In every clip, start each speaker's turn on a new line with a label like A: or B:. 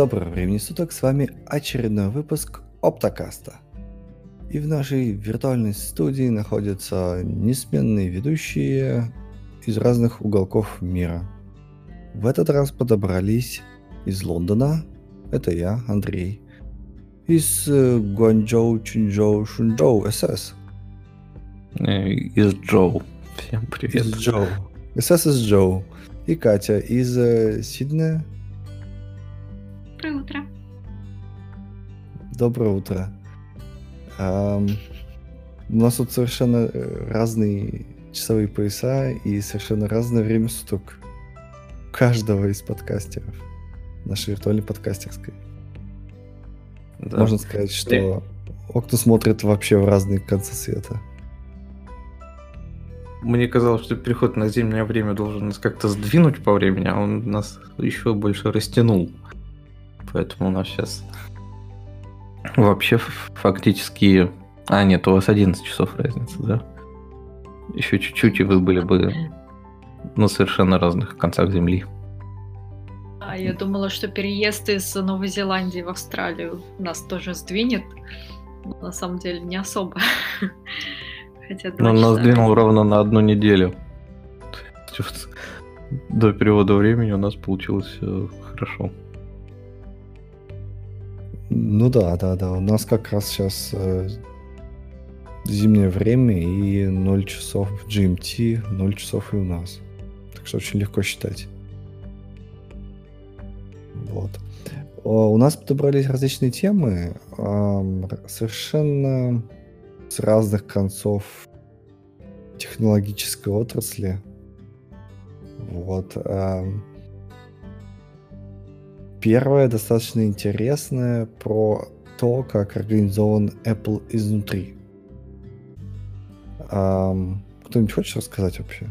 A: Доброго времени суток, с вами очередной выпуск Оптокаста. И в нашей виртуальной студии находятся несменные ведущие из разных уголков мира. В этот раз подобрались из Лондона, это я, Андрей, из э, Гуанчжоу, Чунчжоу, Шунчжоу, СС.
B: Э, Из Джоу. Всем привет.
A: Из Джоу. СС из Джоу. И Катя из э, Сиднея.
C: Доброе утро.
A: Доброе утро. Ам, у нас тут совершенно э, разные часовые пояса и совершенно разное время суток у каждого из подкастеров нашей виртуальной подкастерской.
B: Да.
A: Можно сказать, что окна смотрят вообще в разные концы света.
B: Мне казалось, что переход на зимнее время должен нас как-то сдвинуть по времени, а он нас еще больше растянул. Поэтому у нас сейчас вообще фактически... А, нет, у вас 11 часов разница, да? Еще чуть-чуть, и вы были бы на совершенно разных концах Земли.
C: А я думала, что переезд из Новой Зеландии в Австралию нас тоже сдвинет. Но на самом деле не особо. Хотя
B: Но нас
C: часа.
B: сдвинул ровно на одну неделю. До перевода времени у нас получилось э, хорошо.
A: Ну да, да, да. У нас как раз сейчас э, зимнее время и 0 часов в GMT, 0 часов и у нас. Так что очень легко считать. Вот. О, У нас подобрались различные темы, р- совершенно с разных концов технологической отрасли. Вот. ам. Первое достаточно интересное про то, как организован Apple изнутри. Ам, кто-нибудь хочет рассказать вообще?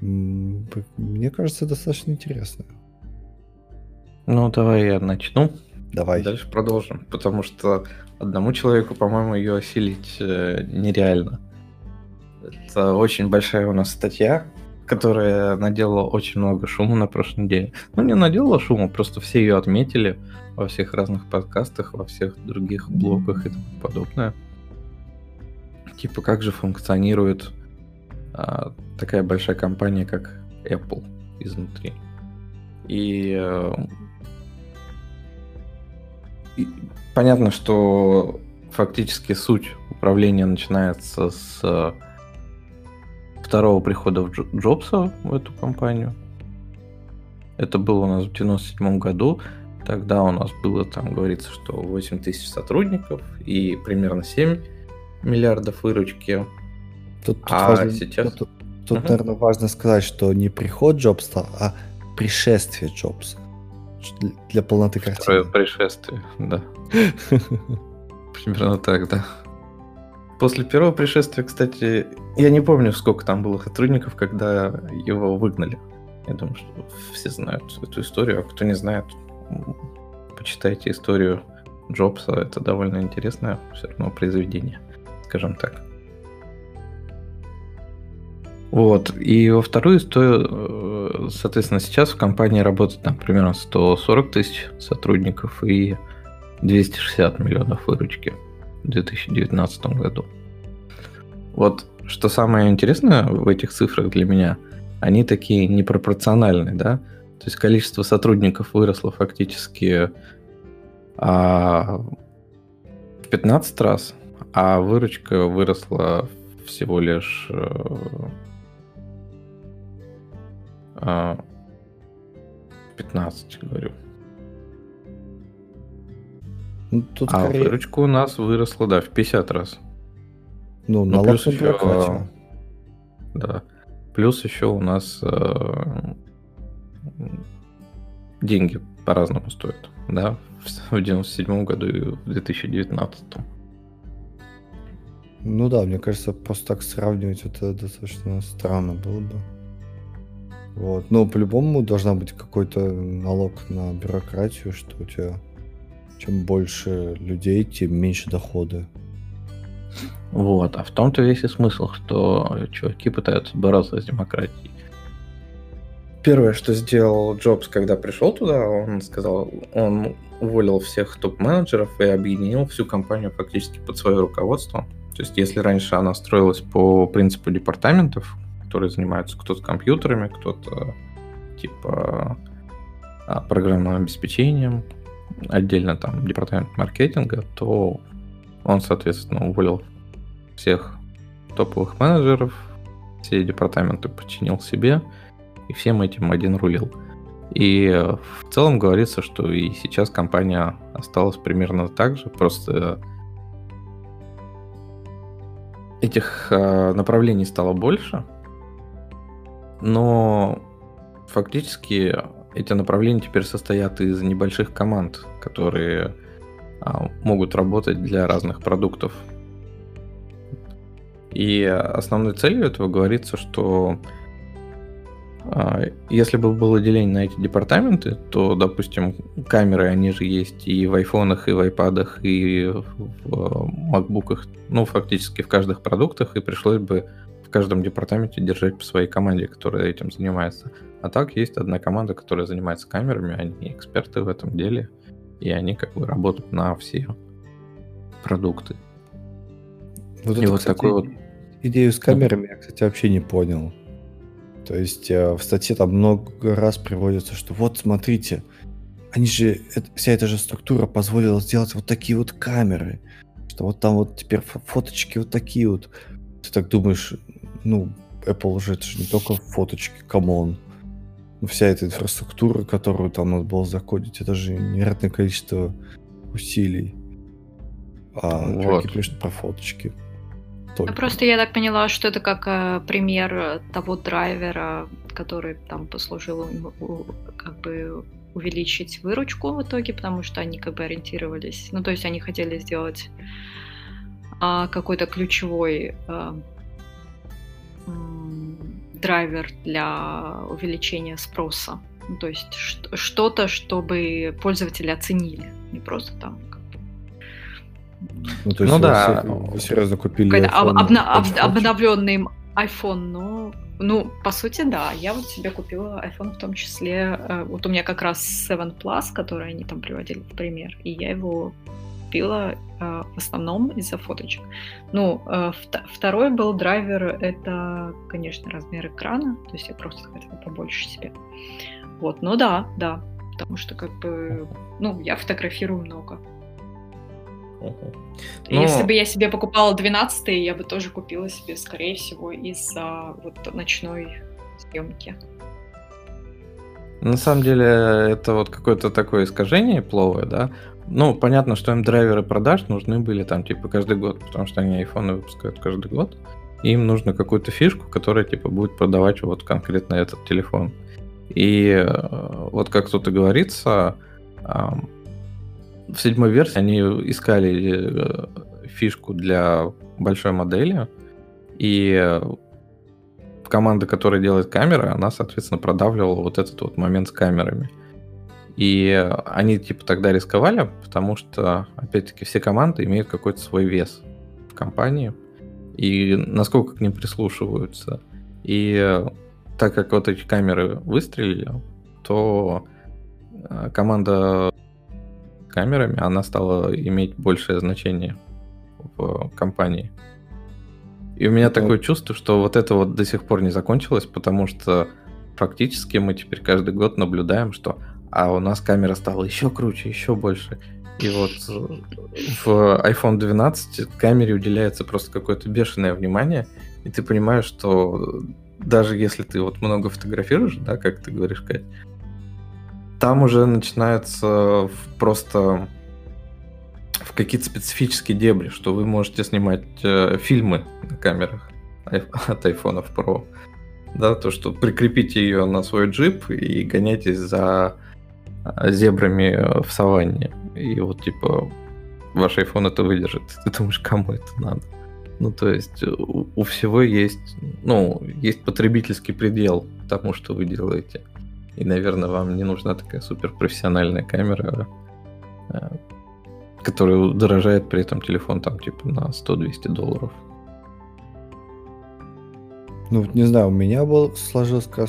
A: Мне кажется, достаточно интересно.
B: Ну, давай я начну.
A: Давай.
B: Дальше продолжим, потому что одному человеку, по-моему, ее осилить э, нереально. Это очень большая у нас статья, которая наделала очень много шума на прошлой неделе. Ну, не наделала шума, просто все ее отметили во всех разных подкастах, во всех других блогах и тому подобное. Типа, как же функционирует а, такая большая компания, как Apple изнутри. И э, и понятно, что фактически суть управления начинается с э, второго прихода в Джо- Джобса в эту компанию. Это было у нас в 97 году. Тогда у нас было, там говорится, что 8 тысяч сотрудников и примерно 7 миллиардов выручки.
A: Тут, тут
B: А
A: важно,
B: сейчас-
A: тут, тут,
B: Мгм.
A: наверное, важно сказать, что не приход Джобса, а пришествие Джобса. Для полноты
B: Второе
A: картины.
B: пришествие, да. Примерно так, да. После первого пришествия, кстати, я не помню, сколько там было сотрудников, когда его выгнали. Я думаю, что все знают эту историю, а кто не знает, почитайте историю Джобса. Это довольно интересное все равно произведение, скажем так. Вот. И во вторую историю, э, соответственно, сейчас в компании работает там примерно 140 тысяч сотрудников и 260 миллионов выручки в 2019 году. Вот что самое интересное в этих цифрах для меня, они такие непропорциональные, да? То есть количество сотрудников выросло фактически а, в 15 раз, а выручка выросла всего лишь э, а, 15, говорю.
A: Ну, тут
B: а
A: скорее,
B: выручка у нас выросла, да, в 50 раз.
A: ну,
B: Ну,
A: налог на
B: еще,
A: бюрократию.
B: Да. Плюс еще у нас э, деньги по-разному стоят, да, в в 97 году и в 2019.
A: Ну да, мне кажется, просто так сравнивать это достаточно странно было бы. Вот. Но по-любому должна быть какой-то налог на бюрократию, что у тебя чем больше людей, тем меньше доходы.
B: Вот, а в том-то весь и смысл, что чуваки пытаются бороться с демократией. Первое, что сделал Джобс, когда пришел туда, он сказал, он уволил всех топ-менеджеров и объединил всю компанию фактически под свое руководство. То есть, если раньше она строилась по принципу департаментов, которые занимаются кто-то компьютерами, кто-то типа а, программным обеспечением, отдельно там департамент маркетинга, то он, соответственно, уволил всех топовых менеджеров, все департаменты подчинил себе, и всем этим один рулил. И в целом говорится, что и сейчас компания осталась примерно так же, просто этих э, направлений стало больше, но фактически эти направления теперь состоят из небольших команд, которые а, могут работать для разных продуктов. И основной целью этого говорится, что а, если бы было деление на эти департаменты, то, допустим, камеры, они же есть и в айфонах, и в айпадах, и в макбуках, ну, фактически в каждых продуктах, и пришлось бы в каждом департаменте держать по своей команде, которая этим занимается. А так есть одна команда, которая занимается камерами, они эксперты в этом деле, и они как бы работают на все продукты.
A: Вот и это, вот кстати, такой вот идею с камерами я, кстати, вообще не понял. То есть э, в статье там много раз приводится, что вот смотрите, они же, вся эта же структура позволила сделать вот такие вот камеры, что вот там вот теперь фоточки вот такие вот. Ты так думаешь, ну, Apple же это же не только фоточки, come on. Вся эта инфраструктура, которую там надо было закодить, это же невероятное количество усилий. А вот. пишут про фоточки.
C: Только. Просто я так поняла, что это как э, пример того драйвера, который там послужил как бы увеличить выручку в итоге, потому что они как бы ориентировались, ну то есть они хотели сделать а, какой-то ключевой а, драйвер для увеличения спроса. Ну, то есть что-то, чтобы пользователи оценили, не просто там
A: ну, то есть ну да. Вы серьезно купили
C: iPhone, обна- об- обновленный iPhone, но ну, по сути, да. Я вот себе купила iPhone в том числе. Э, вот у меня как раз 7 Plus, который они там приводили в пример, и я его купила э, в основном из-за фоточек. Ну, э, второй был драйвер, это, конечно, размер экрана, то есть я просто хотела побольше себе. Вот, ну да, да, потому что как бы, ну, я фотографирую много. Угу. Но... Если бы я себе покупала 12 я бы тоже купила себе, скорее всего, из-за вот ночной съемки.
B: На самом деле, это вот какое-то такое искажение пловое, да. Ну, понятно, что им драйверы продаж нужны были там, типа, каждый год, потому что они айфоны выпускают каждый год. И им нужно какую-то фишку, которая, типа, будет продавать вот конкретно этот телефон. И э, вот как тут и говорится, в седьмой версии они искали э, фишку для большой модели, и э, команда, которая делает камеры, она, соответственно, продавливала вот этот вот момент с камерами. И они типа тогда рисковали, потому что, опять-таки, все команды имеют какой-то свой вес в компании, и насколько к ним прислушиваются. И э, так как вот эти камеры выстрелили, то команда камерами, она стала иметь большее значение в компании. И у меня такое чувство, что вот это вот до сих пор не закончилось, потому что фактически мы теперь каждый год наблюдаем, что а у нас камера стала еще круче, еще больше. И вот в iPhone 12 камере уделяется просто какое-то бешеное внимание, и ты понимаешь, что даже если ты вот много фотографируешь, да, как ты говоришь, Кать, там уже начинается просто в какие-то специфические дебри, что вы можете снимать э, фильмы на камерах от iPhone Pro. Да, то, что прикрепите ее на свой джип и гоняйтесь за э, зебрами в саванне. И вот, типа, ваш iPhone это выдержит. Ты думаешь, кому это надо? Ну, то есть у, у всего есть, ну, есть потребительский предел тому, что вы делаете. И, наверное, вам не нужна такая суперпрофессиональная камера, э, которая дорожает при этом телефон там типа на 100-200 долларов.
A: Ну, не знаю, у меня был сложился как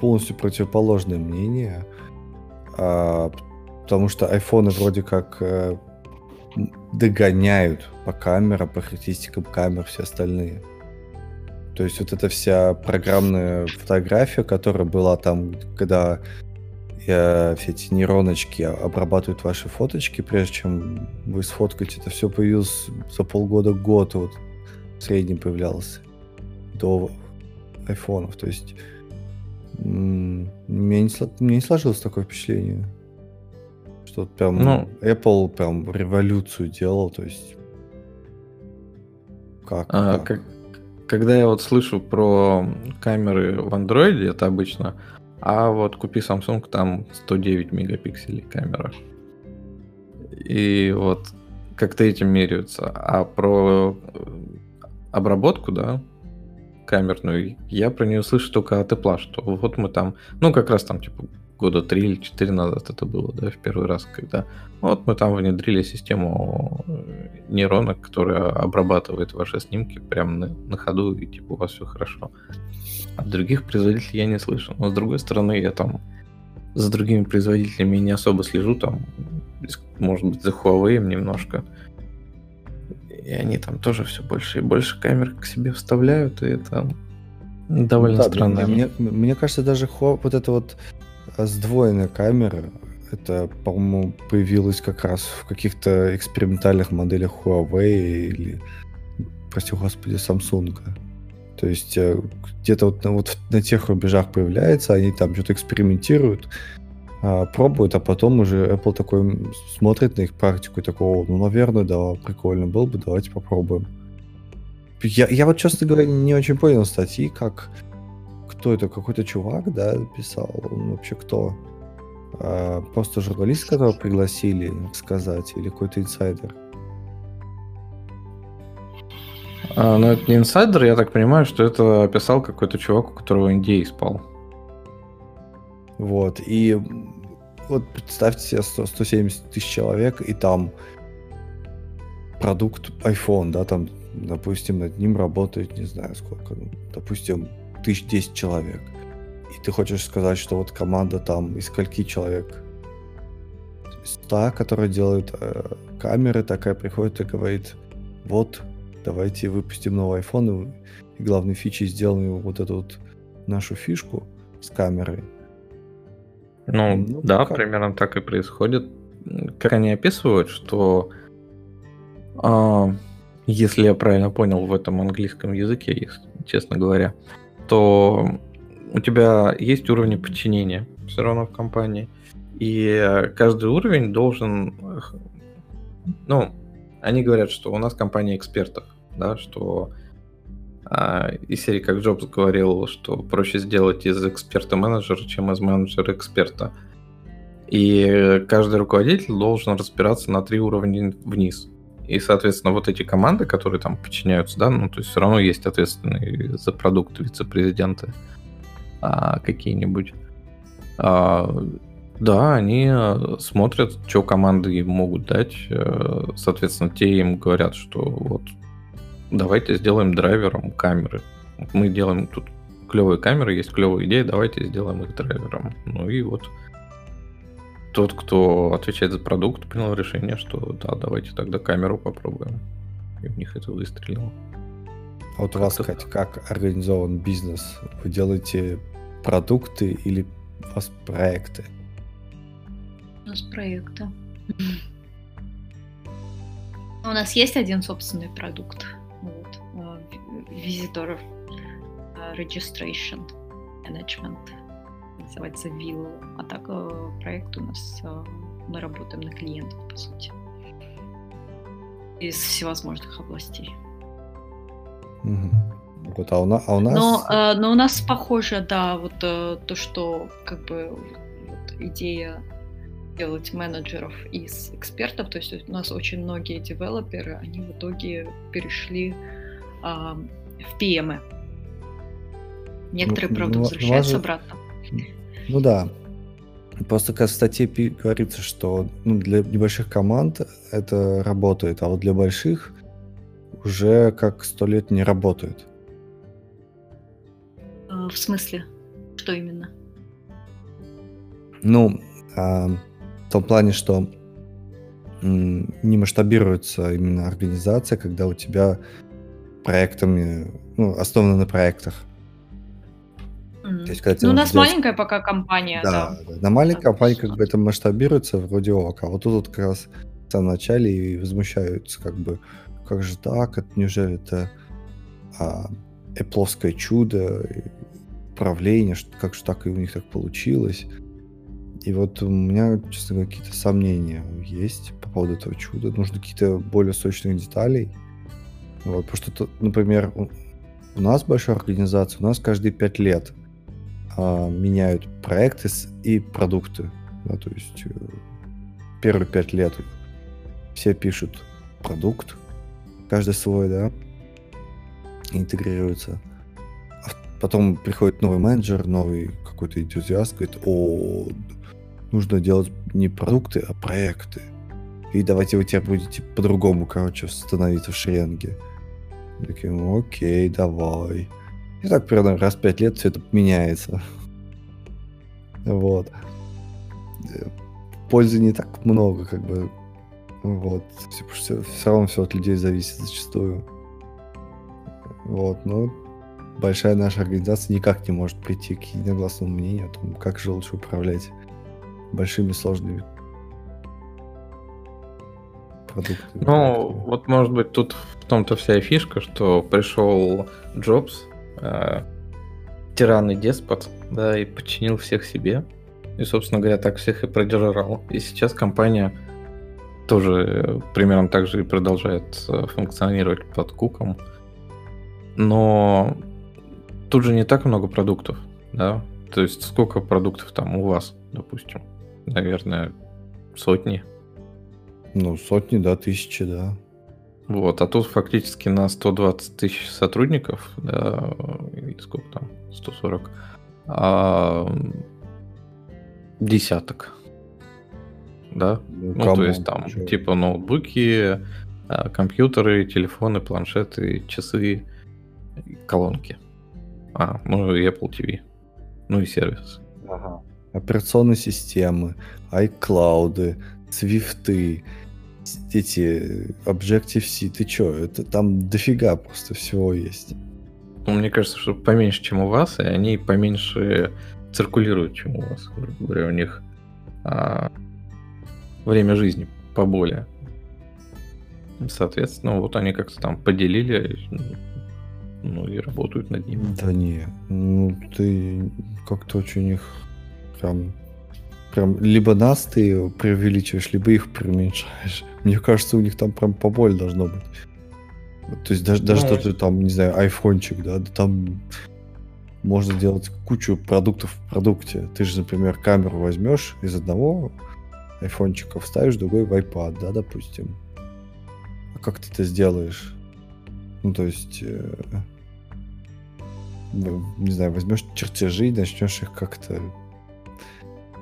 A: полностью противоположное мнение, а, потому что айфоны вроде как а, догоняют по камерам, по характеристикам камер все остальные. То есть вот эта вся программная фотография, которая была там, когда э, все эти нейроночки обрабатывают ваши фоточки, прежде чем вы сфоткаете, это все появилось за полгода, год вот в среднем появлялось до айфонов. То есть мне не, мне не сложилось такое впечатление, что прям ну, Apple прям революцию делал, то есть
B: как, а, как? как когда я вот слышу про камеры в андроиде, это обычно, а вот купи Samsung, там 109 мегапикселей камера. И вот как-то этим меряются. А про э, обработку, да, камерную, я про нее слышу только от Apple, что вот мы там, ну как раз там типа года три или четыре назад это было, да, в первый раз, когда вот мы там внедрили систему э, нейронок, которая обрабатывает ваши снимки прямо на, на ходу, и типа у вас все хорошо. От других производителей я не слышу. Но с другой стороны, я там за другими производителями не особо слежу, там, может быть, за Huawei немножко. И они там тоже все больше и больше камер к себе вставляют, и это довольно да, странно.
A: Мне, мне, мне кажется, даже вот это вот сдвоенная камера, это, по-моему, появилось как раз в каких-то экспериментальных моделях Huawei или, прости господи, Samsung. То есть э, где-то вот, вот на тех рубежах появляется, они там что-то экспериментируют, пробуют, а потом уже Apple такой смотрит на их практику и такого, ну, наверное, да, прикольно было бы, давайте попробуем. Я, я вот, честно говоря, не очень понял статьи, как кто это, какой-то чувак, да, писал, он вообще кто? А, просто журналист, которого пригласили сказать, или какой-то инсайдер?
B: А, ну, это не инсайдер, я так понимаю, что это описал какой-то чувак, у которого NDA спал.
A: Вот, и вот представьте себе 100, 170 тысяч человек, и там продукт iPhone, да, там, допустим, над ним работает, не знаю сколько, ну, допустим, тысяч 10 человек. И ты хочешь сказать, что вот команда там из скольки человек? Та, которая делает э, камеры, такая приходит и говорит, вот, давайте выпустим новый iPhone, и главной фичей сделаем вот эту вот нашу фишку с камерой.
B: Ну, ну да, как? примерно так и происходит. Как они описывают, что э, если я правильно понял в этом английском языке, если, честно говоря, то у тебя есть уровни подчинения все равно в компании. И каждый уровень должен... Ну, они говорят, что у нас компания экспертов, да, что а, из серии, как Джобс говорил, что проще сделать из эксперта менеджера, чем из менеджера эксперта. И каждый руководитель должен разбираться на три уровня вниз. И, соответственно, вот эти команды, которые там подчиняются, да, ну, то есть все равно есть ответственные за продукт вице-президенты а, какие-нибудь. А, да, они смотрят, что команды им могут дать. Э, соответственно, те им говорят, что вот давайте сделаем драйвером камеры. Мы делаем тут клевые камеры, есть клевые идеи, давайте сделаем их драйвером. Ну и вот тот, кто отвечает за продукт, принял решение, что да, давайте тогда камеру попробуем. И у них это выстрелило.
A: А вот у вас, Кать, как организован бизнес? Вы делаете продукты или у вас проекты?
C: У нас проекты. У нас есть один собственный продукт. Вот. Visitor Registration Management называется Вилла. А так э, проект у нас, э, мы работаем на клиентов, по сути. Из всевозможных областей.
A: Угу. Вот, а, у на, а у нас...
C: Но, э, но у нас похоже, да, вот то, что как бы вот, идея делать менеджеров из экспертов, то есть у нас очень многие девелоперы, они в итоге перешли а, в PM. Некоторые, ну, правда, возвращаются же... обратно.
A: Ну да. Просто как в статье говорится, что ну, для небольших команд это работает, а вот для больших уже как сто лет не работает.
C: А, в смысле? Что именно?
A: Ну, а, в том плане, что не масштабируется именно организация, когда у тебя проектами, ну, основано на проектах.
C: Mm. То есть, когда ну, у нас делать... маленькая пока компания,
A: да. да. На маленькой да, компании как бы это масштабируется вроде ок, а вот тут вот как раз в самом начале и возмущаются, как бы, как же так, это неужели это а, эпловское чудо, управление, что, как же так и у них так получилось. И вот у меня, честно говоря, какие-то сомнения есть по поводу этого чуда. Нужно какие-то более сочных деталей. Вот, потому что, например, у нас большая организация, у нас каждые пять лет а, меняют проекты и продукты. Да, то есть э, первые пять лет все пишут продукт, каждый свой, да, интегрируется. А потом приходит новый менеджер, новый какой-то энтузиаст, говорит, о, нужно делать не продукты, а проекты. И давайте вы теперь будете по-другому, короче, становиться в шеренге. Такие, ну, окей, давай. И так примерно раз в пять лет все это меняется. Вот. Пользы не так много, как бы. Вот. Все, все равно все от людей зависит зачастую. Вот, но большая наша организация никак не может прийти к единогласному мнению о том, как же лучше управлять большими сложными
B: продуктами. Ну, вот может быть тут в том-то вся и фишка, что пришел Джобс, э, тиран и деспот, да, и подчинил всех себе. И, собственно говоря, так всех и продержал. И сейчас компания тоже примерно так же и продолжает э, функционировать под куком. Но тут же не так много продуктов, да? То есть сколько продуктов там у вас, допустим? Наверное, сотни.
A: Ну, сотни, да, тысячи, да.
B: Вот, а тут фактически на 120 тысяч сотрудников, да, или сколько там, 140, а, десяток, да, ну, ну то есть там Чего? типа ноутбуки, а, компьютеры, телефоны, планшеты, часы, колонки. А, ну и Apple TV, ну и сервис.
A: Ага. Операционные системы, iCloud, Swift, эти Objective-C, ты чё, это там дофига просто всего есть.
B: Ну, мне кажется, что поменьше, чем у вас, и они поменьше циркулируют, чем у вас. Грубо говоря, у них а, время жизни поболее. Соответственно, вот они как-то там поделили, ну и работают над ними.
A: Да не, ну ты как-то очень их прям прям либо нас ты преувеличиваешь, либо их преуменьшаешь. Мне кажется, у них там прям поболь должно быть. То есть даже, даже что-то там, не знаю, айфончик, да, да там можно делать кучу продуктов в продукте. Ты же, например, камеру возьмешь из одного айфончика, вставишь другой в iPad, да, допустим. А как ты это сделаешь? Ну, то есть, э, не знаю, возьмешь чертежи и начнешь их как-то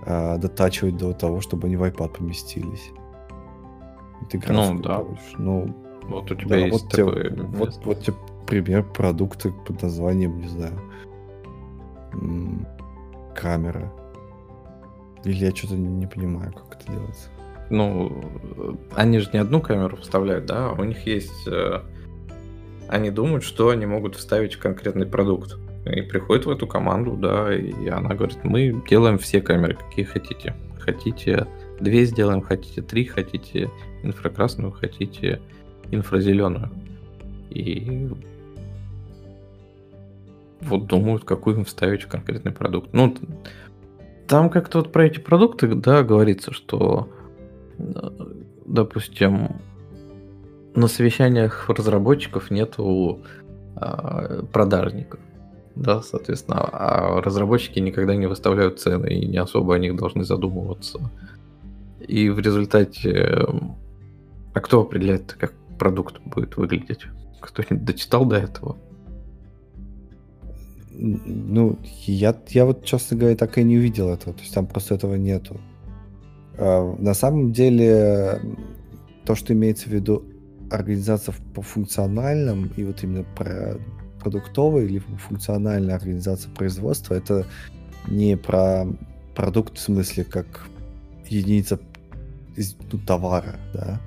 A: э, дотачивать до того, чтобы они в iPad поместились.
B: Ты ну, да. Получишь. Ну, вот у тебя да, есть
A: вот такой... Тебе, вот, вот тебе пример продукта под названием, не знаю, камера. Или я что-то не понимаю, как это делается.
B: Ну, они же не одну камеру вставляют, да, у них есть... Э, они думают, что они могут вставить в конкретный продукт. И приходит в эту команду, да, и она говорит, мы делаем все камеры, какие хотите. Хотите две сделаем, хотите три, хотите инфракрасную, хотите инфразеленую. И вот думают, какую им вставить в конкретный продукт. Ну, там как-то вот про эти продукты, да, говорится, что, допустим, на совещаниях разработчиков нету а, продажников да, соответственно, а разработчики никогда не выставляют цены и не особо о них должны задумываться. И в результате, а кто определяет, как продукт будет выглядеть? Кто-нибудь дочитал до этого?
A: Ну, я, я вот, честно говоря, так и не увидел этого. То есть там просто этого нету. А, на самом деле, то, что имеется в виду организация по функциональным и вот именно про продуктовая или функциональная организация производства, это не про продукт в смысле как единица ну, товара, да.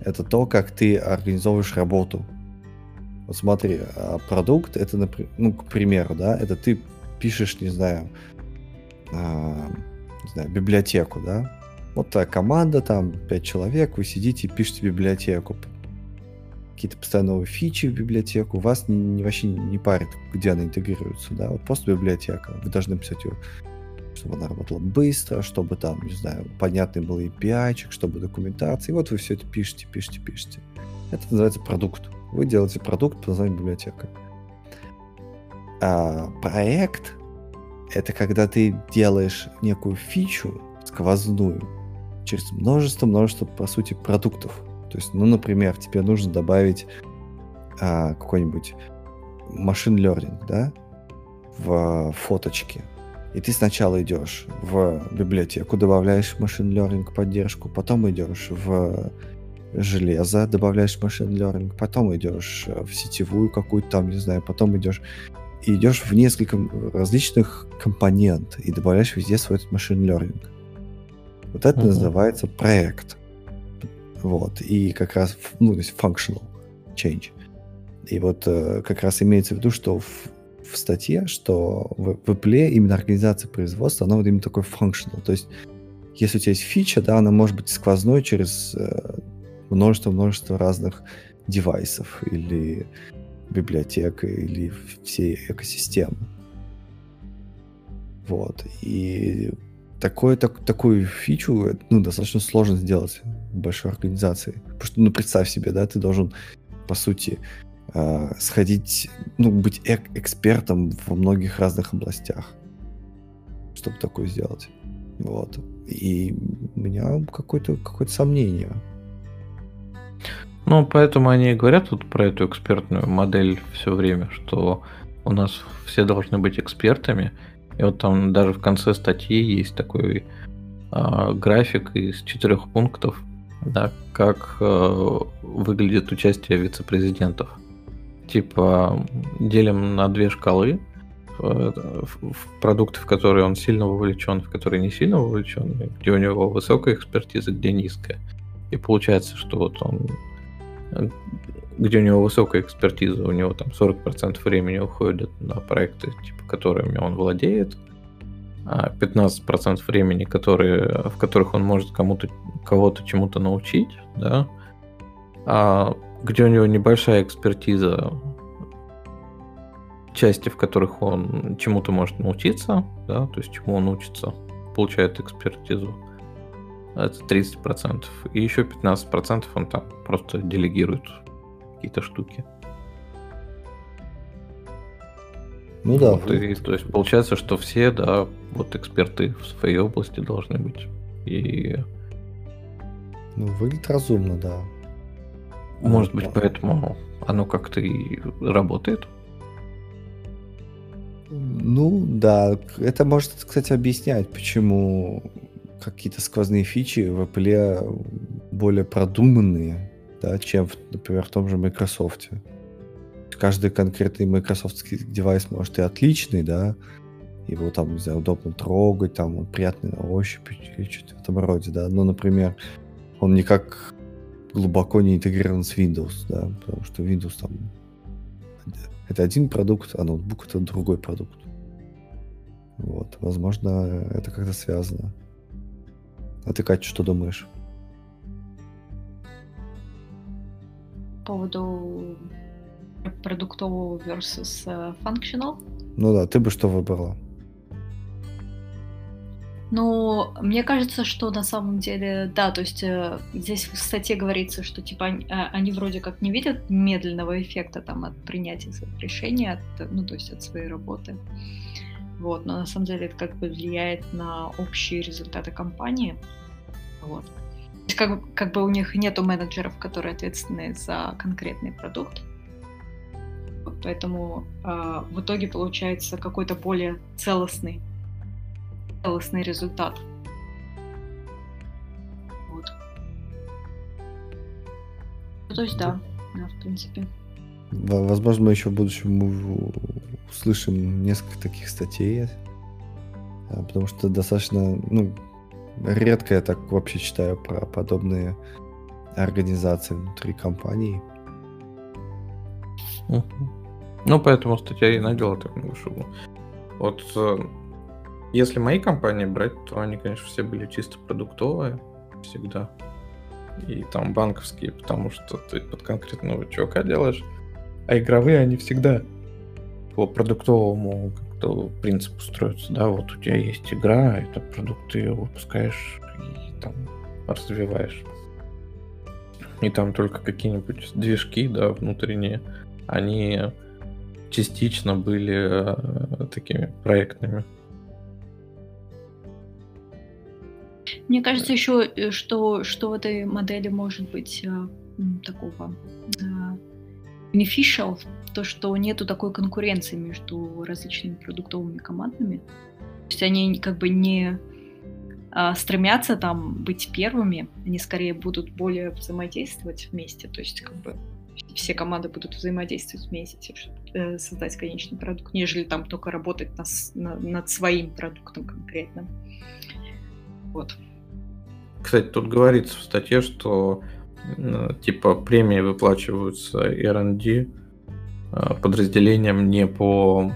A: Это то, как ты организовываешь работу. Вот смотри, а продукт это, ну, к примеру, да, это ты пишешь, не знаю, а, не знаю, библиотеку, да. Вот твоя команда, там, пять человек, вы сидите и пишете библиотеку. Какие-то постоянно новые фичи в библиотеку, вас не, не, вообще не парит, где она интегрируется, да, вот просто библиотека. Вы должны писать ее чтобы она работала быстро, чтобы там, не знаю, понятный был API, чтобы документация. И вот вы все это пишете, пишете, пишете. Это называется продукт. Вы делаете продукт под названием библиотека. А проект — это когда ты делаешь некую фичу сквозную через множество-множество, по сути, продуктов. То есть, ну, например, тебе нужно добавить а, какой-нибудь машин learning, да, в фоточки и ты сначала идешь в библиотеку, добавляешь машин learning поддержку, потом идешь в железо, добавляешь машин learning, потом идешь в сетевую какую-то там, не знаю, потом идешь и идешь в несколько различных компонент и добавляешь везде свой этот машин learning. Вот это uh-huh. называется проект. Вот. И как раз, ну, то есть functional change. И вот э, как раз имеется в виду, что в в статье, что в, в Apple именно организация производства, она вот именно такой functional. То есть, если у тебя есть фича, да, она может быть сквозной через множество-множество э, разных девайсов или библиотек, или всей экосистемы. Вот. И такое, так, такую фичу ну, достаточно сложно сделать в большой организации. Потому что, ну, представь себе, да, ты должен, по сути, э, сходить, ну, быть эк- экспертом во многих разных областях, чтобы такое сделать. Вот. И у меня какое-то какое сомнение.
B: Ну, поэтому они и говорят вот про эту экспертную модель все время, что у нас все должны быть экспертами. И вот там даже в конце статьи есть такой э, график из четырех пунктов, да, как э, выглядит участие вице-президентов типа делим на две шкалы э, продукты, в которые он сильно вовлечен, в которые не сильно вовлечен, где у него высокая экспертиза, где низкая. И получается, что вот он э, где у него высокая экспертиза, у него там 40% времени уходит на проекты, типа, которыми он владеет, а 15% времени, которые, в которых он может кому-то, кого-то чему-то научить, да, а где у него небольшая экспертиза, части, в которых он чему-то может научиться, да, то есть чему он учится, получает экспертизу. Это 30%. И еще 15% он там просто делегирует какие-то штуки. Ну да. Вот, и, то есть получается, что все, да, вот эксперты в своей области должны быть. И...
A: Ну, выглядит разумно, да.
B: Может быть, поэтому оно как-то и работает.
A: Ну, да. Это может, кстати, объяснять, почему какие-то сквозные фичи в Apple более продуманные, да, чем, например, в том же Microsoft. Каждый конкретный Microsoft девайс может и отличный, да, его там, не знаю, удобно трогать, там он приятный на ощупь или что-то в этом роде, да. Но, например, он никак глубоко не интегрирован с Windows, да, потому что Windows там это один продукт, а ноутбук это другой продукт. Вот, возможно, это как-то связано. А ты, Катя, что думаешь?
C: По поводу продуктового versus э, functional?
A: Ну да, ты бы что выбрала?
C: Ну, мне кажется, что на самом деле, да, то есть э, здесь в статье говорится, что типа они, э, они вроде как не видят медленного эффекта там от принятия своих решений, от, ну, то есть от своей работы. Вот, но на самом деле это как бы влияет на общие результаты компании. Вот. То есть как, как бы у них нету менеджеров, которые ответственны за конкретный продукт. Поэтому э, в итоге получается какой-то более целостный целостный результат. Вот. Ну, то есть да, да, в принципе.
A: Возможно, мы еще в будущем услышим несколько таких статей А, потому что достаточно, ну, редко я так вообще читаю про подобные организации внутри компании.
B: Ну, поэтому статья и надела так много шума. Вот э, если мои компании брать, то они, конечно, все были чисто продуктовые всегда. И там банковские, потому что ты под конкретного чувака делаешь. А игровые, они всегда по продуктовому как-то принципу строятся. Да, вот у тебя есть игра, это продукт, ты ее выпускаешь и там развиваешь. И там только какие-нибудь движки, да, внутренние, они частично были э, такими проектными.
C: Мне кажется еще, э, что, что в этой модели может быть э, такого э, beneficial, то, что нету такой конкуренции между различными продуктовыми командами. То есть они как бы не э, стремятся там быть первыми, они скорее будут более взаимодействовать вместе, то есть как бы все команды будут взаимодействовать вместе, чтобы создать конечный продукт, нежели там только работать на, на, над своим продуктом конкретным. Вот.
B: Кстати, тут говорится в статье, что типа премии выплачиваются R&D э, подразделениям не по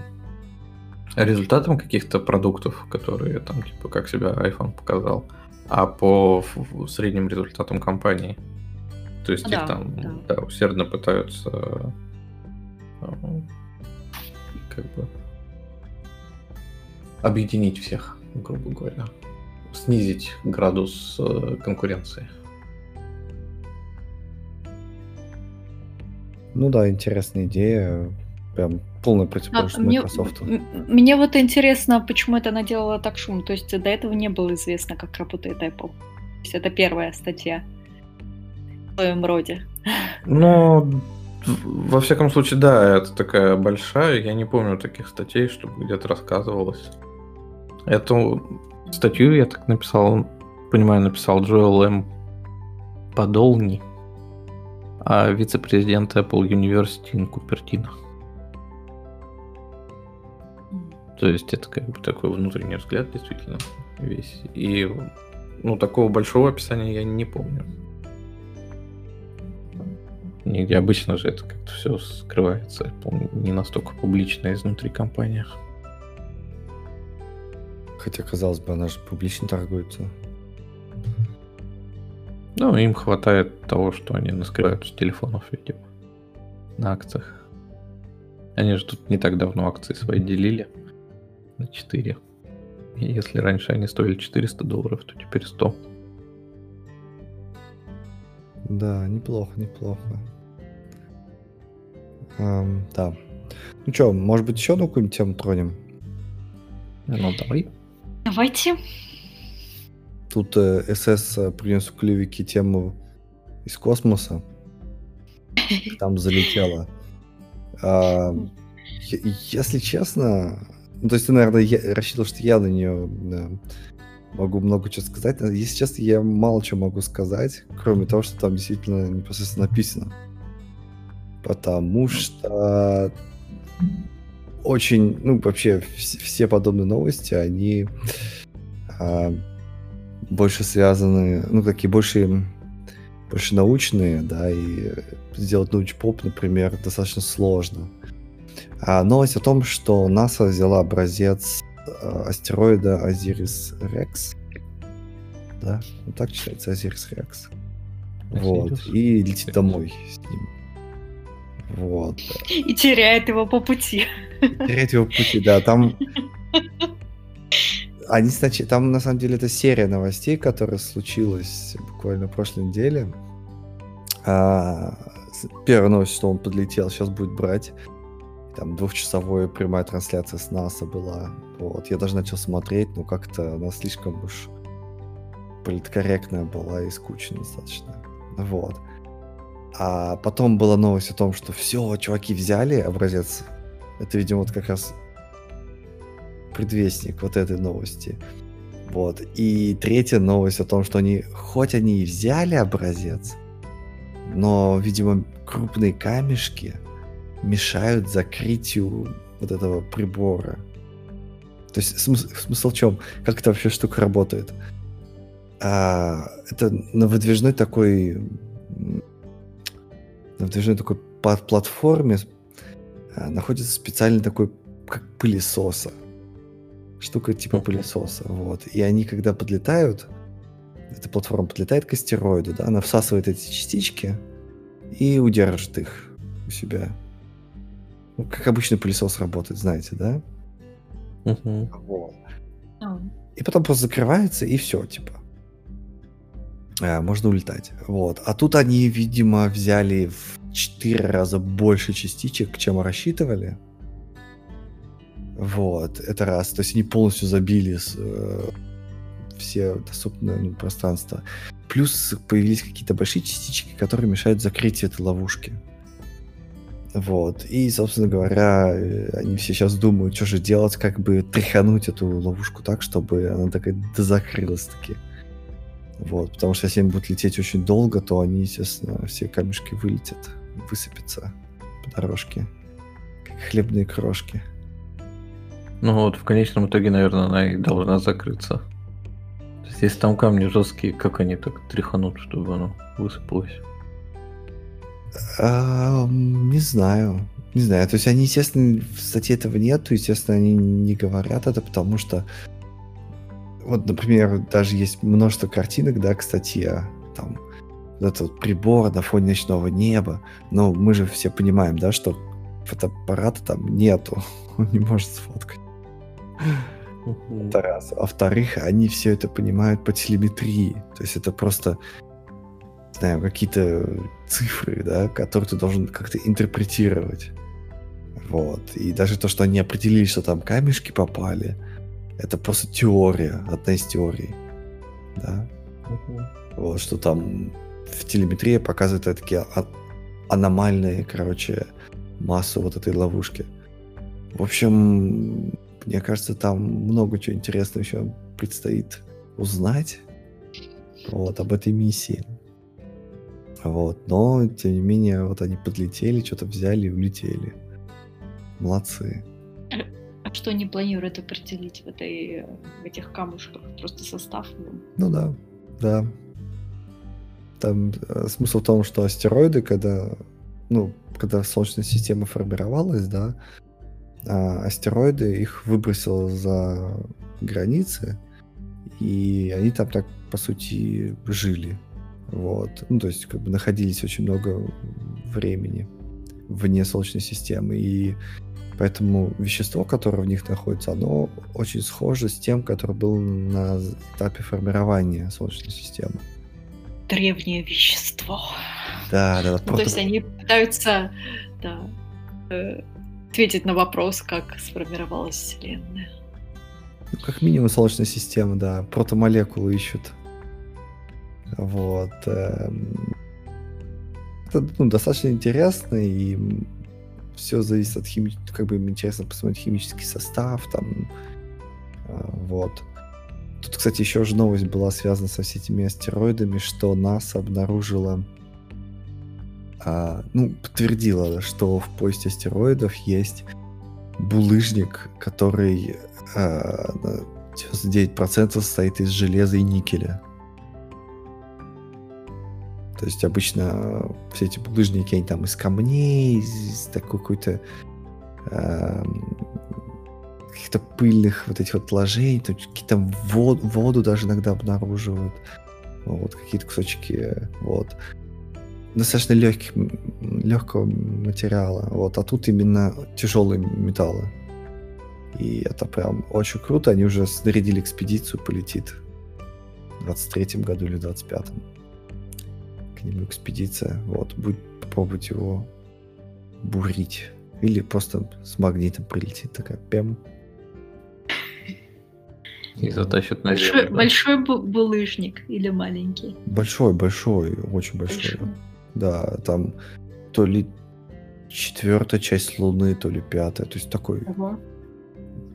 B: результатам каких-то продуктов, которые там типа как себя iPhone показал, а по средним результатам компании. То есть да, их там да. Да, усердно пытаются э, как бы объединить всех, грубо говоря снизить градус э, конкуренции.
A: Ну да, интересная идея. Прям полная противоположность а, Microsoft.
C: Мне, мне вот интересно, почему это наделало так шум. То есть до этого не было известно, как работает Apple. То есть это первая статья в своем роде.
B: Ну, во всяком случае, да, это такая большая. Я не помню таких статей, чтобы где-то рассказывалось. Это Статью я так написал, понимаю, написал Джоэл М. Подолни, а вице-президент Apple University Купертино. То есть это как бы такой внутренний взгляд действительно весь. И ну, такого большого описания я не помню. Нигде обычно же это как-то все скрывается. Не настолько публично изнутри компании.
A: Хотя, казалось бы, она же публично торгуется.
B: Ну, им хватает того, что они наскрывают с телефонов, видимо, на акциях. Они же тут не так давно акции свои делили на 4. И если раньше они стоили 400 долларов, то теперь 100.
A: Да, неплохо, неплохо. Эм, да. Ну что, может быть, еще одну какую-нибудь тему тронем?
B: Ну, давай.
C: Давайте.
A: Тут э, СС э, принес в клювике тему из космоса. Там залетело. А, если честно, ну, то есть ты, наверное, я, рассчитывал, что я на нее да, могу много чего сказать. Если честно, я мало чего могу сказать, кроме того, что там действительно непосредственно написано. Потому что очень, ну, вообще все подобные новости, они а, больше связаны, ну, такие больше, больше научные, да, и сделать научпоп, например, достаточно сложно. А новость о том, что НАСА взяла образец а, астероида Азирис Рекс, да, вот так читается Азирис Рекс. Вот, и летит домой с ним. Вот.
C: И теряет его по пути.
A: Теряет его по пути, да. Там... Они, значит, там на самом деле это серия новостей, которая случилась буквально в прошлой неделе. А, первая новость, что он подлетел, сейчас будет брать. Там двухчасовая прямая трансляция с НАСА была. Вот. Я даже начал смотреть, но как-то она слишком уж политкорректная была и скучная достаточно. Вот. А потом была новость о том, что все, чуваки взяли образец. Это, видимо, вот как раз предвестник вот этой новости. Вот. И третья новость о том, что они, хоть они и взяли образец, но, видимо, крупные камешки мешают закрытию вот этого прибора. То есть смысл, смысл в чем? Как эта вообще штука работает? А, это на выдвижной такой на выдвижной такой платформе а, находится специальный такой как пылесоса. Штука типа пылесоса. Вот. И они, когда подлетают, эта платформа подлетает к астероиду, да, она всасывает эти частички и удержит их у себя. Ну, как обычный пылесос работает, знаете, да?
B: Угу.
A: Вот. И потом просто закрывается, и все, типа. А, можно улетать. Вот. А тут они, видимо, взяли в 4 раза больше частичек, чем рассчитывали. Вот, это раз. То есть они полностью забили с, э, все доступные ну, пространства. Плюс появились какие-то большие частички, которые мешают закрытию этой ловушки. Вот. И, собственно говоря, э, они все сейчас думают, что же делать, как бы тряхануть эту ловушку так, чтобы она такая закрылась таки. Вот. Потому что если они будут лететь очень долго, то они, естественно, все камешки вылетят, высыпятся по дорожке. Как хлебные крошки.
B: Ну вот, в конечном итоге, наверное, она и должна закрыться. То есть, если там камни жесткие, как они так тряханут, чтобы оно высыпалось?
A: А, не знаю. Не знаю. То есть они, естественно, в статье этого нету, естественно, они не говорят это, потому что вот, например, даже есть множество картинок, да, к статье, там, вот этот вот прибор на фоне ночного неба, но мы же все понимаем, да, что фотоаппарата там нету, он не может сфоткать. Это раз. А во-вторых, они все это понимают по телеметрии. То есть это просто знаю, какие-то цифры, да, которые ты должен как-то интерпретировать. Вот. И даже то, что они определили, что там камешки попали, это просто теория, одна из теорий. Да. uh Вот, что там в телеметрии показывают такие а- аномальные, короче, массу вот этой ловушки. В общем, мне кажется, там много чего интересного еще предстоит узнать вот, об этой миссии. Вот. Но, тем не менее, вот они подлетели, что-то взяли и улетели. Молодцы.
C: А что они планируют определить в, этой, в этих камушках? Просто состав?
A: Ну да, да. Там э, смысл в том, что астероиды, когда, ну, когда Солнечная система формировалась, да, а астероиды их выбросило за границы, и они там так, по сути, жили. Вот. Ну, то есть, как бы находились очень много времени вне Солнечной системы. И поэтому вещество, которое в них находится, оно очень схоже с тем, которое было на этапе формирования Солнечной системы.
C: Древнее вещество.
A: Да, да.
C: Ну, просто... То есть они пытаются да, э, ответить на вопрос, как сформировалась Вселенная.
A: Ну, как минимум Солнечная система, да. Протомолекулы ищут. Вот. Эм, это ну, достаточно интересно, и все зависит от хими... Как бы интересно посмотреть химический состав, там, э, вот. Тут, кстати, еще же новость была связана со всеми этими астероидами, что НАСА обнаружила, а, ну, подтвердила, что в поиске астероидов есть булыжник, который а, 99% состоит из железа и никеля. То есть обычно все эти булыжники, они там из камней, из такой какой-то э, каких-то пыльных вот этих вот ложений, какие-то вод, воду даже иногда обнаруживают. Вот, какие-то кусочки, вот. Достаточно легких, легкого материала, вот, а тут именно тяжелые металлы. И это прям очень круто. Они уже снарядили экспедицию, полетит в 23 году или 25-м к нему экспедиция. Вот, будет попробовать его бурить. Или просто с магнитом прилетит такая пем.
B: И затащит на
C: Большой, большой булыжник или маленький?
A: Большой, большой, очень большой. большой. Да, там то ли четвертая часть Луны, то ли пятая. То есть такой. Ого.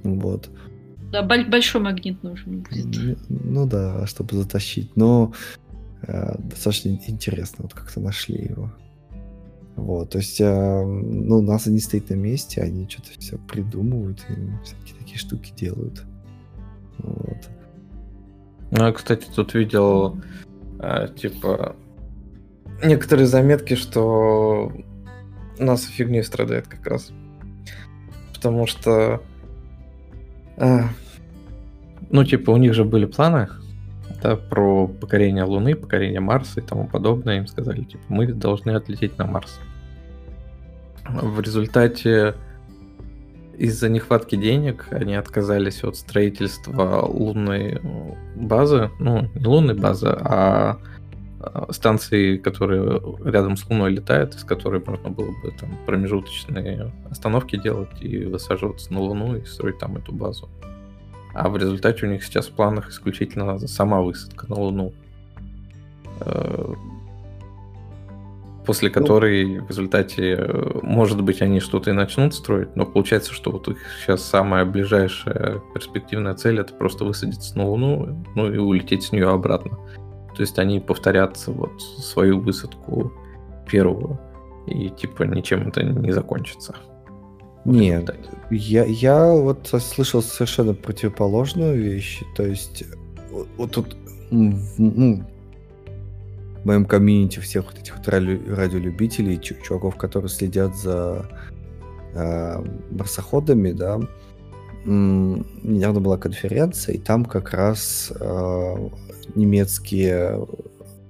A: Вот.
C: Да, большой магнит нужен
A: будет. Ну да, чтобы затащить. Но Э, достаточно интересно, вот как-то нашли его. Вот, то есть, э, ну, НАСА не стоит на месте, они что-то все придумывают и всякие такие штуки делают. Вот.
B: Ну, я, кстати, тут видел, э, типа, некоторые заметки, что НАСА фигней страдает как раз. Потому что, э, ну, типа, у них же были планы да, про покорение Луны, покорение Марса и тому подобное. Им сказали, типа, мы должны отлететь на Марс. В результате из-за нехватки денег они отказались от строительства лунной базы, ну, не лунной базы, а, а станции, которые рядом с Луной летают, из которой можно было бы там промежуточные остановки делать и высаживаться на Луну и строить там эту базу. А в результате у них сейчас в планах исключительно сама высадка на Луну. Э, после ну. которой в результате, э, может быть, они что-то и начнут строить, но получается, что вот их сейчас самая ближайшая перспективная цель это просто высадиться на Луну, ну и улететь с нее обратно. То есть они повторят вот свою высадку первую, и типа ничем это не закончится.
A: Нет, я, я вот слышал совершенно противоположную вещь. То есть вот, вот тут ну, в моем комьюнити всех вот этих вот радиолюбителей, чуваков, которые следят за э, марсоходами, да, недавно была конференция, и там как раз э, немецкие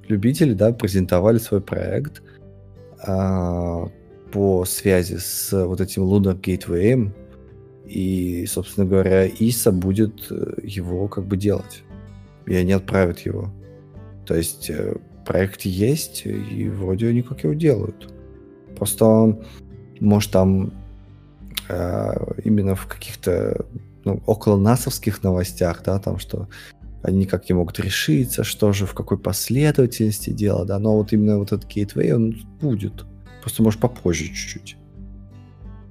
A: любители, да, презентовали свой проект, э, по связи с вот этим Lunar Gateway, и, собственно говоря, ИСа будет э, его как бы делать. И они отправят его. То есть э, проект есть, и вроде они как его делают. Просто, может, там э, именно в каких-то ну, около насовских новостях, да, там что они никак не могут решиться, что же, в какой последовательности дело, да, но вот именно вот этот gateway, он будет. Просто, может, попозже чуть-чуть.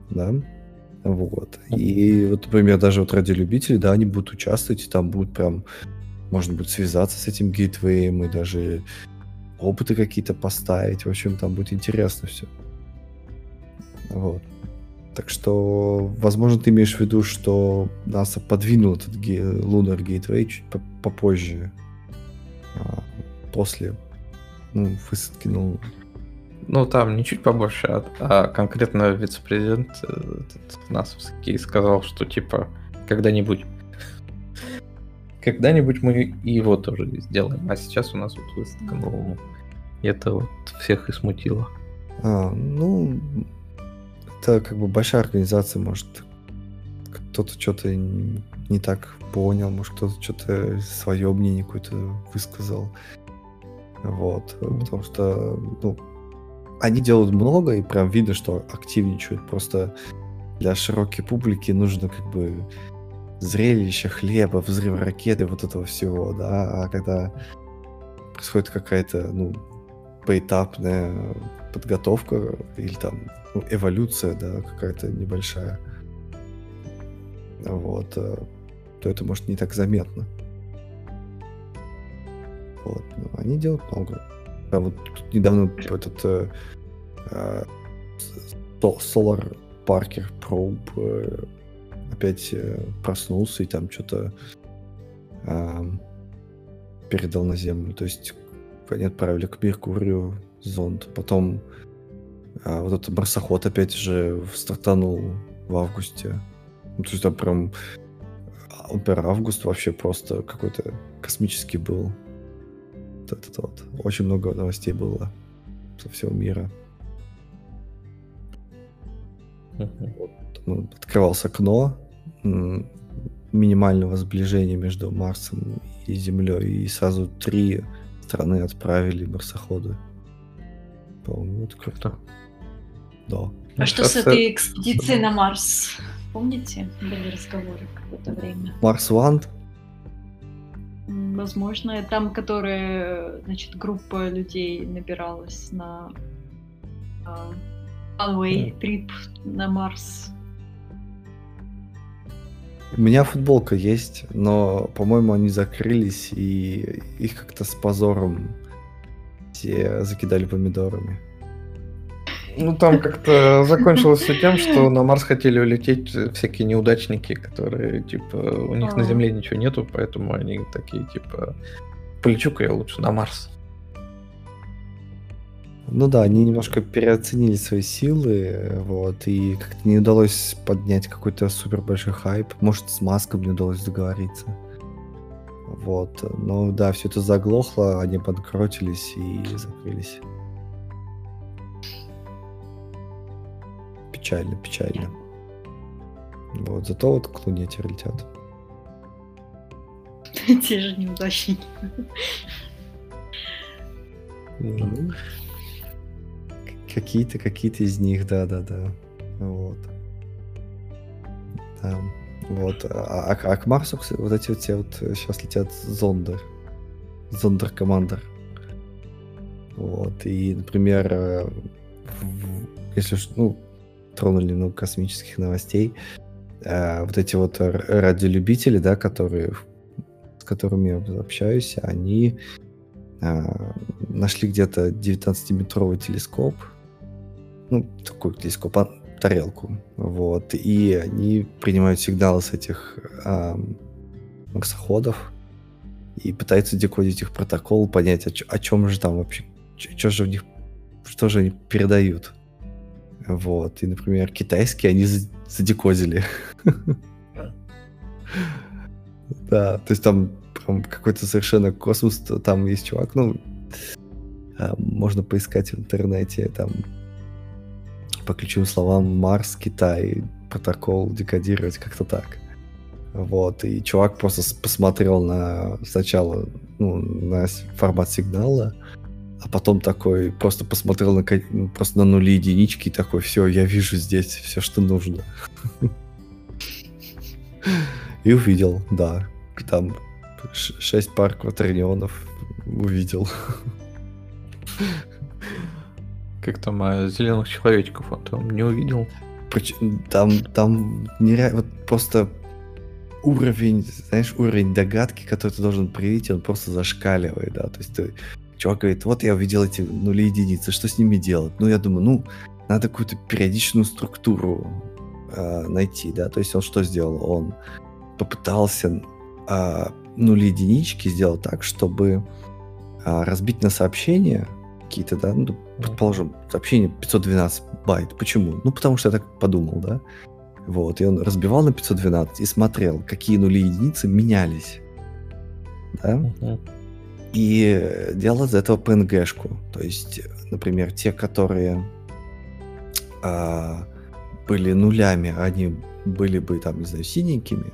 A: Да? Вот. И вот, например, даже вот ради любителей, да, они будут участвовать, и там будут прям, можно будет связаться с этим гейтвеем и даже опыты какие-то поставить. В общем, там будет интересно все. Вот. Так что, возможно, ты имеешь в виду, что НАСА подвинул этот ге- Lunar Gateway чуть попозже, а, после ну, высадки на Луну.
B: Ну, там не чуть побольше, а, а конкретно вице-президент э, НАСовский сказал, что типа когда-нибудь когда-нибудь мы его тоже сделаем. А сейчас у нас вот выставка на Луну. И это вот всех и смутило.
A: А, ну, это как бы большая организация, может, кто-то что-то не так понял, может, кто-то что-то свое мнение какое-то высказал. Вот, потому что, ну, они делают много, и прям видно, что активничают. Просто для широкой публики нужно как бы зрелище, хлеба, взрыв ракеты, вот этого всего, да. А когда происходит какая-то, ну, поэтапная подготовка или там ну, эволюция, да, какая-то небольшая, вот, э, то это может не так заметно. Вот, но они делают много. А вот недавно этот э, э, Solar Parker Probe э, опять э, проснулся и там что-то э, передал на Землю. То есть они отправили к Меркурию зонд. Потом э, вот этот марсоход опять же стартанул в августе. Ну, то есть там прям например, август вообще просто какой-то космический был вот это вот. Очень много новостей было со всего мира. Uh-huh. Вот, ну, открывалось окно минимального сближения между Марсом и Землей, и сразу три страны отправили марсоходы. По-моему, это круто. Да.
C: А что с этой экспедицией на Марс? Помните, были разговоры какое-то время?
A: Марс One?
C: Возможно, там, которые, значит, группа людей набиралась на uh, one-way trip на Марс.
A: У меня футболка есть, но, по-моему, они закрылись, и их как-то с позором все закидали помидорами.
B: Ну, там как-то закончилось все тем, что на Марс хотели улететь всякие неудачники, которые, типа, у них на
C: А.
B: Земле ничего нету, поэтому они такие, типа, полечу-ка я лучше на Марс.
A: Ну да, они немножко переоценили свои силы, вот, и как-то не удалось поднять какой-то супер большой хайп. Может, с Маском не удалось договориться. Вот, но да, все это заглохло, они подкротились и закрылись. Печально, печально. Вот, зато вот к Луне теперь летят.
C: Те же неудачники.
A: Ну, Какие-то, какие-то из них, да-да-да. Вот. Да. Вот. А, а- а к Марсу, кстати, вот эти вот все вот сейчас летят зонды. Зондер командер. Вот. И, например, э, в- если ну, тронули ну, космических новостей, э, вот эти вот радиолюбители, да, которые, с которыми я общаюсь, они а, нашли где-то 19-метровый телескоп, ну, такой телескоп, а, тарелку, вот, и они принимают сигналы с этих а, марсоходов и пытаются декодить их протокол, понять, о, о чем же там вообще, что же в них, что же они передают. Вот, и, например, китайские они за- задекодили. Да, то есть там прям какой-то совершенно космос, там есть чувак, ну, а, можно поискать в интернете, там, по ключевым словам Марс, Китай, протокол декодировать, как-то так. Вот, и чувак просто посмотрел на сначала ну, на формат сигнала, а потом такой просто посмотрел на ну, просто на нули единички и такой, все, я вижу здесь все, что нужно. И увидел, да, там шесть пар кватернионов увидел.
B: Как там а, зеленых человечков он там не увидел.
A: Там, там нереально, вот просто уровень, знаешь, уровень догадки, который ты должен проявить, он просто зашкаливает, да, то есть ты, чувак говорит, вот я увидел эти нули единицы, что с ними делать? Ну, я думаю, ну, надо какую-то периодичную структуру э, найти, да, то есть он что сделал? Он попытался а, нули единички сделать так, чтобы а, разбить на сообщения какие-то, да, ну, предположим, сообщение 512 байт. Почему? Ну, потому что я так подумал, да. Вот, и он разбивал на 512 и смотрел, какие нули единицы менялись. Да?
B: Мгм.
A: И э, делал из этого PNG-шку. То есть, например, те, которые а, были нулями, они были бы, там, не знаю, синенькими,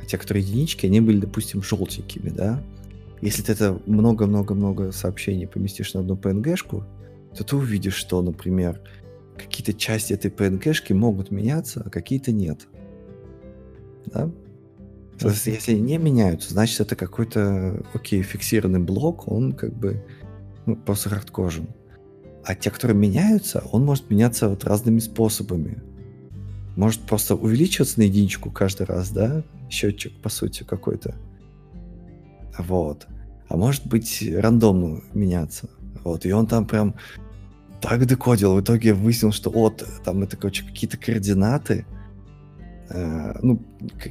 A: а те, которые единички, они были, допустим, желтенькими, да? Если ты это много-много-много сообщений поместишь на одну PNG-шку, то ты увидишь, что, например, какие-то части этой PNG-шки могут меняться, а какие-то нет. Да? Соответственно, если они не меняются, значит, это какой-то, окей, фиксированный блок, он как бы ну, просто хардкожен. А те, которые меняются, он может меняться вот разными способами. Может просто увеличиваться на единичку каждый раз, да? Счетчик, по сути, какой-то. Вот. А может быть рандомно меняться. Вот. И он там прям так декодил. В итоге выяснил, что вот там это, короче, какие-то координаты. Э, ну,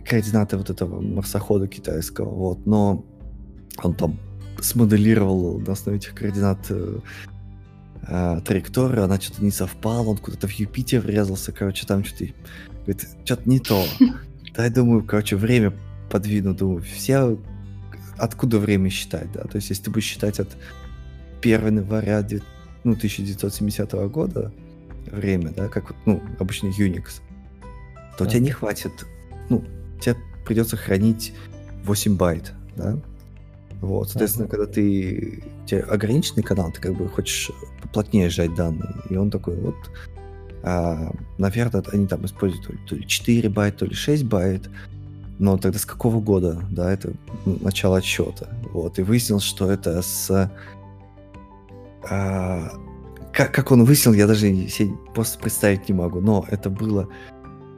A: координаты вот этого марсохода китайского. Вот. Но он там смоделировал на основе этих координат э, э, траекторию, она что-то не совпала, он куда-то в Юпитер врезался, короче, там что-то... Говорит, что-то не то. Да, я думаю, короче, время подвину, думаю, все... Откуда время считать, да? То есть, если ты будешь считать от 1 января ну, 1970 года время, да, как вот, ну, обычный Unix, то у тебя
B: Да.
A: не хватит, ну, тебе придется хранить 8 байт, да? Вот, соответственно, когда ты, у тебя ограниченный канал, ты как бы хочешь поплотнее сжать данные, и он такой, вот, а, наверное, они там используют то ли, то ли 4 байта, то ли 6 байт, но тогда с какого года, да, это начало отсчета, вот, и выяснилось, что это с... а, как, как он выяснил, я даже себе просто представить не могу, но это было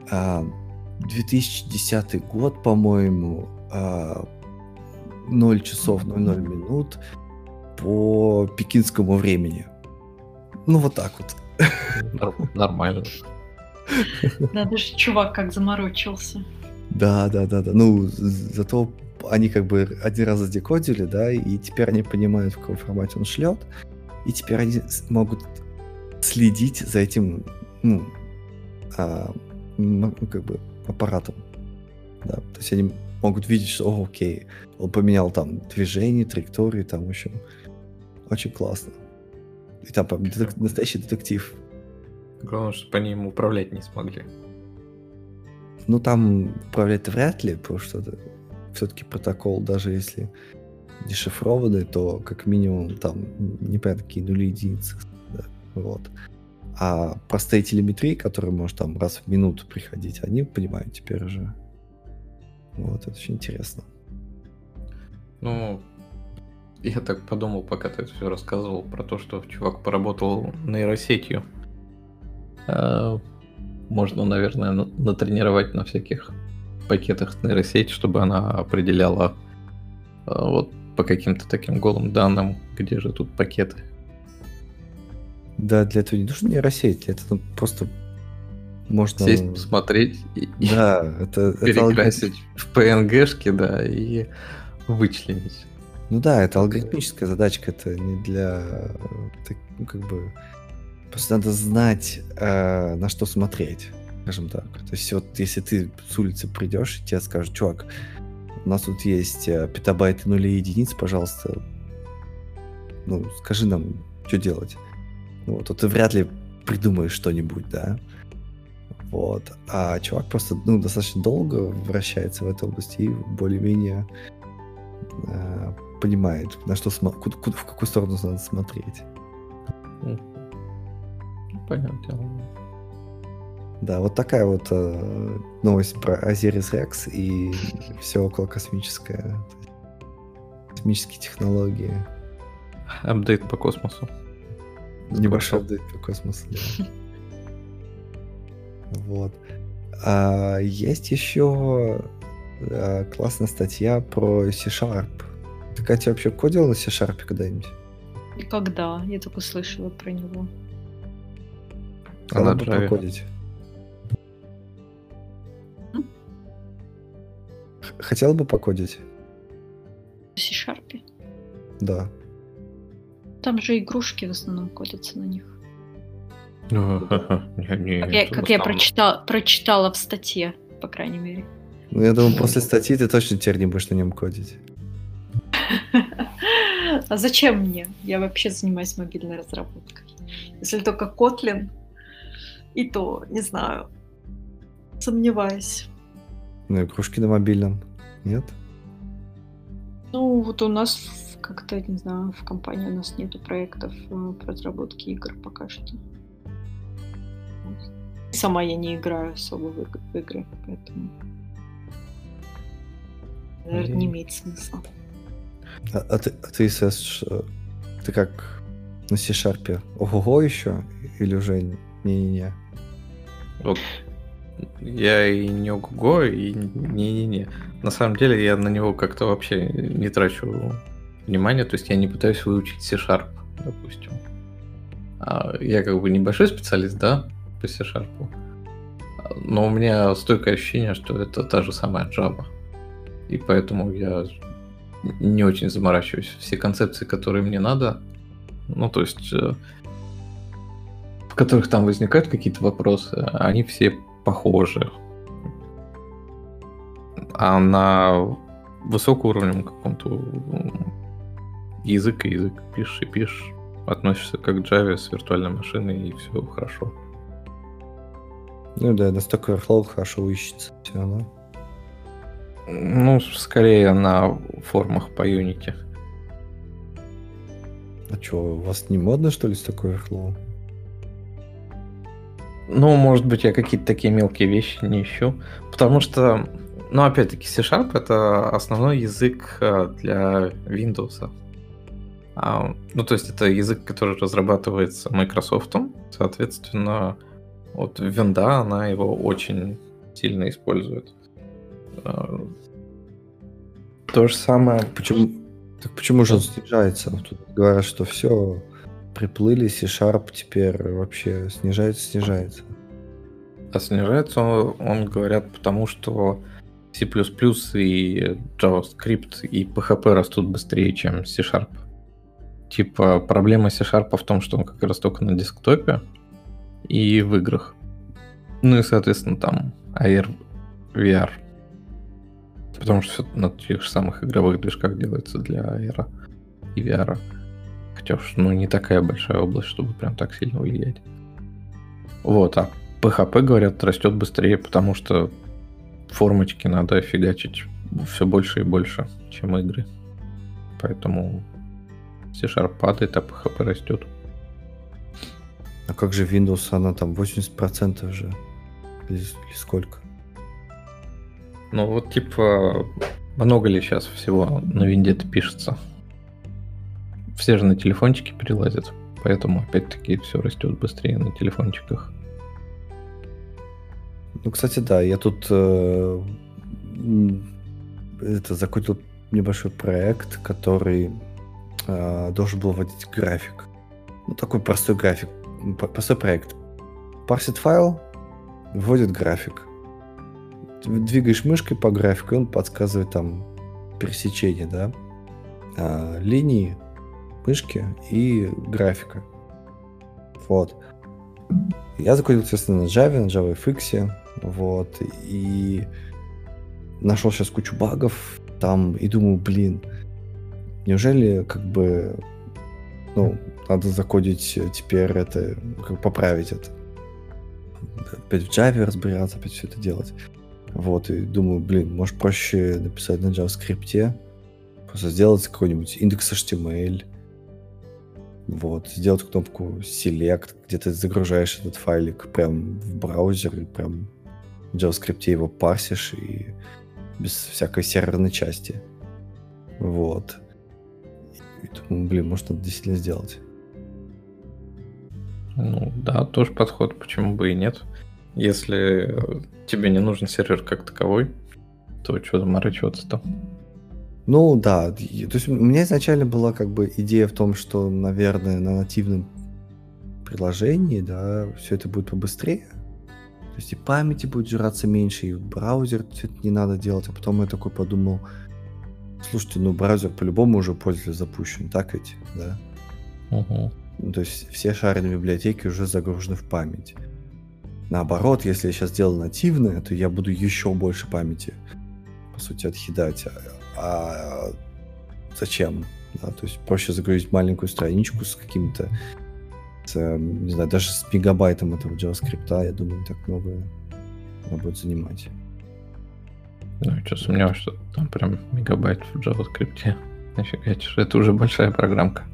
A: 2010 год, по-моему, а, 0 часов 00 минут по пекинскому времени. Ну, вот так вот.
B: Нормально.
C: Надо же, чувак как заморочился.
A: Да, да, да, да. Ну, зато они как бы один раз задекодили, да, и теперь они понимают, в каком формате он шлет, и теперь они могут следить за этим, ну, а, ну, как бы аппаратом. Да, то есть они могут видеть, что, о, окей, он поменял там движение, траекторию, там, в общем, очень классно. И там детек- настоящий детектив.
B: Главное, что по ним управлять не смогли.
A: Ну, там управлять вряд ли, потому что это все-таки протокол, даже если дешифрованный, то как минимум там непонятно какие нули единицы. Да, вот. А простые телеметрии, которые может там раз в минуту приходить, они понимают теперь уже. Вот, это очень интересно.
B: Ну, я так подумал, пока ты это все рассказывал, про то, что чувак поработал нейросетью. А, можно, наверное, натренировать на всяких пакетах нейросеть, чтобы она определяла а, вот по каким-то таким голым данным, где же тут пакеты.
A: Да, для этого не нужно нейросеть, это ну, просто можно...
B: Сесть, посмотреть и
A: да, это,
B: перекрасить это... в PNG-шки, да, и вычленить.
A: Ну да, это алгоритмическая задачка, это не для... Ну, как бы... Просто надо знать, э, на что смотреть, скажем так. То есть вот если ты с улицы придешь, и тебе скажут, чувак, у нас тут есть э, петабайты нулей единиц, пожалуйста, ну, скажи нам, что делать. Ну, вот, то ты вряд ли придумаешь что-нибудь, да. Вот. А чувак просто ну, достаточно долго вращается в этой области и более-менее э, понимает, на что смо- куда, куда, в какую сторону надо смотреть.
B: Понятно.
A: Да, вот такая вот э, новость про Азирис Рекс и все около космическое. Космические технологии.
B: Апдейт по космосу.
A: Небольшой апдейт по космосу, да. Вот. А есть еще а, классная статья про C-Sharp. Ты, Катя, вообще кодил на C-Sharp когда-нибудь?
C: Когда? Я только слышала про него.
A: Она а бы покодить. Хотела бы покодить?
C: В C-Sharp?
A: Да.
C: Там же игрушки в основном кодятся на них.
B: Ну,
C: как я, как я прочитала, прочитала в статье, по крайней мере.
A: Ну, я думаю, после статьи ты точно теперь не будешь на нем кодить.
C: А зачем мне? Я вообще занимаюсь мобильной разработкой. Если только Kotlin, и то, не знаю, сомневаюсь.
A: Ну, игрушки на мобильном, нет?
C: Ну, вот у нас как-то, не знаю, в компании у нас нету проектов э, по разработке игр пока что. Сама я не играю особо в, иг- в игры, поэтому... Наверное, не имеет смысла.
A: А, а ты, а ты, Сэс, ты как на C-Sharp? Ого-го еще? Или уже не-не-не?
B: Вот я и не ого и не-не-не. На самом деле я на него как-то вообще не трачу внимания, то есть я не пытаюсь выучить C-Sharp, допустим. А я как бы небольшой специалист, да, по C-Sharp. Но у меня стойкое ощущение, что это та же самая Java. И поэтому я не очень заморачиваюсь. Все концепции, которые мне надо, ну, то есть, э, в которых там возникают какие-то вопросы, они все похожи. А на высокоуровневом каком-то язык и язык пишешь и пишешь, относишься как к Java с виртуальной машиной, и все хорошо.
A: Ну да, на Stack Overflow хорошо ищется все равно.
B: Ну, скорее на формах по Unity.
A: А что, у вас не модно, что ли, Stack Overflow?
B: Ну, может быть, я какие-то такие мелкие вещи не ищу. Потому что, ну, опять-таки, C-Sharp — это основной язык э, для Windows. А, ну, то есть это язык, который разрабатывается Microsoft. Соответственно, вот винда, она его очень сильно использует. А, то же самое...
A: Почему, так почему же он снижается? Тут говорят, что все, приплыли, C-Sharp теперь вообще снижается, снижается.
B: А снижается он, он, говорят, потому что C++ и JavaScript и PHP растут быстрее, чем C-Sharp. Типа проблема C-Sharp в том, что он как раз только на десктопе и в играх. Ну и, соответственно, там AR, VR. Потому что все на тех же самых игровых движках делается для AR и VR. Хотя уж ну, не такая большая область, чтобы прям так сильно влиять. Вот, а PHP, говорят, растет быстрее, потому что формочки надо фигачить все больше и больше, чем игры. Поэтому C-Sharp падает, а PHP растет.
A: А как же Windows? Она там 80% же. Или, или сколько?
B: Ну вот типа много ли сейчас всего на винде пишется? Все же на телефончики перелазят. Поэтому опять-таки все растет быстрее на телефончиках.
A: Ну, кстати, да, я тут э, это закончил небольшой проект, который э, должен был вводить график. Ну, такой простой график, простой проект. Парсит файл, вводит график. Двигаешь мышкой по графику, и он подсказывает там пересечение, да, а, линии мышки и графика. Вот. Я закодил, естественно, на Java, на JavaFX, вот, и нашел сейчас кучу багов там, и думаю, блин, неужели как бы, ну, надо закодить теперь это, как поправить это. Опять в Java разбираться, опять все это делать. Вот, и думаю, блин, может проще написать на JavaScript, просто сделать какой-нибудь индекс HTML, вот, сделать кнопку Select, где ты загружаешь этот файлик прям в браузер, и прям в JavaScript его парсишь, и без всякой серверной части. Вот. И думаю, блин, может, надо действительно сделать.
B: Ну, да, тоже подход, почему бы и нет. Если тебе не нужен сервер как таковой, то что заморачиваться-то?
A: Ну да, то есть у меня изначально была как бы идея в том, что, наверное, на нативном приложении, да, все это будет побыстрее. То есть и памяти будет жраться меньше, и браузер все это не надо делать. А потом я такой подумал, слушайте, ну браузер по-любому уже пользователь запущен, так ведь, да?
B: Угу.
A: Ну, то есть все шаренные библиотеки уже загружены в память. Наоборот, если я сейчас делаю нативное, то я буду еще больше памяти, по сути, отъедать. А зачем? Да, то есть проще загрузить маленькую страничку с каким-то, с, не знаю, даже с мегабайтом этого JavaScript, я думаю, так много она будет занимать.
B: Ну, что сомневаюсь, что там прям мегабайт в JavaScript. Нафига, это уже большая программка.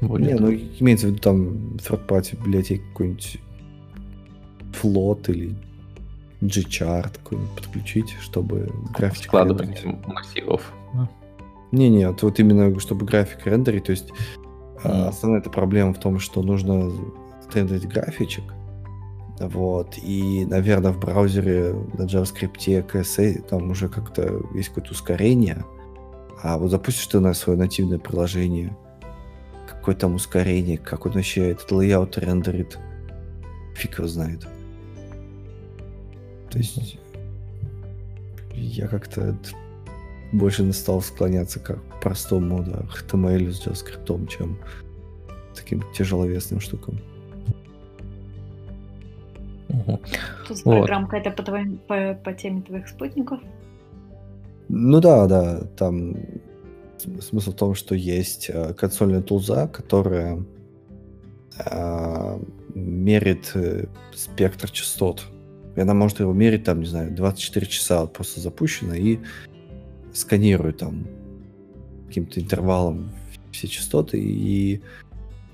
A: Будет. Не, ну имеется в виду там third party библиотеки какой-нибудь Flot или G-chart какой-нибудь подключить, чтобы график
B: Складывать массивов.
A: Не-не, вот, вот именно чтобы график рендерить, то есть м-м. основная эта проблема в том, что нужно рендерить графичек, вот, и, наверное, в браузере на JavaScript KSA там уже как-то есть какое-то ускорение, а вот запустишь ты на свое нативное приложение, какое там ускорение, как он вообще этот layout рендерит, фиг его знает. То есть я как-то больше стал склоняться к простому да, HTML с JavaScript, чем таким тяжеловесным штукам.
C: Угу. Тут вот. программка это по, твоим, по, по теме твоих спутников?
A: Ну да, да, там смысл в том, что есть э, консольная тулза, которая э, мерит э, спектр частот и она может его мерить, там, не знаю, 24 часа вот просто запущена и сканирует там каким-то интервалом все частоты и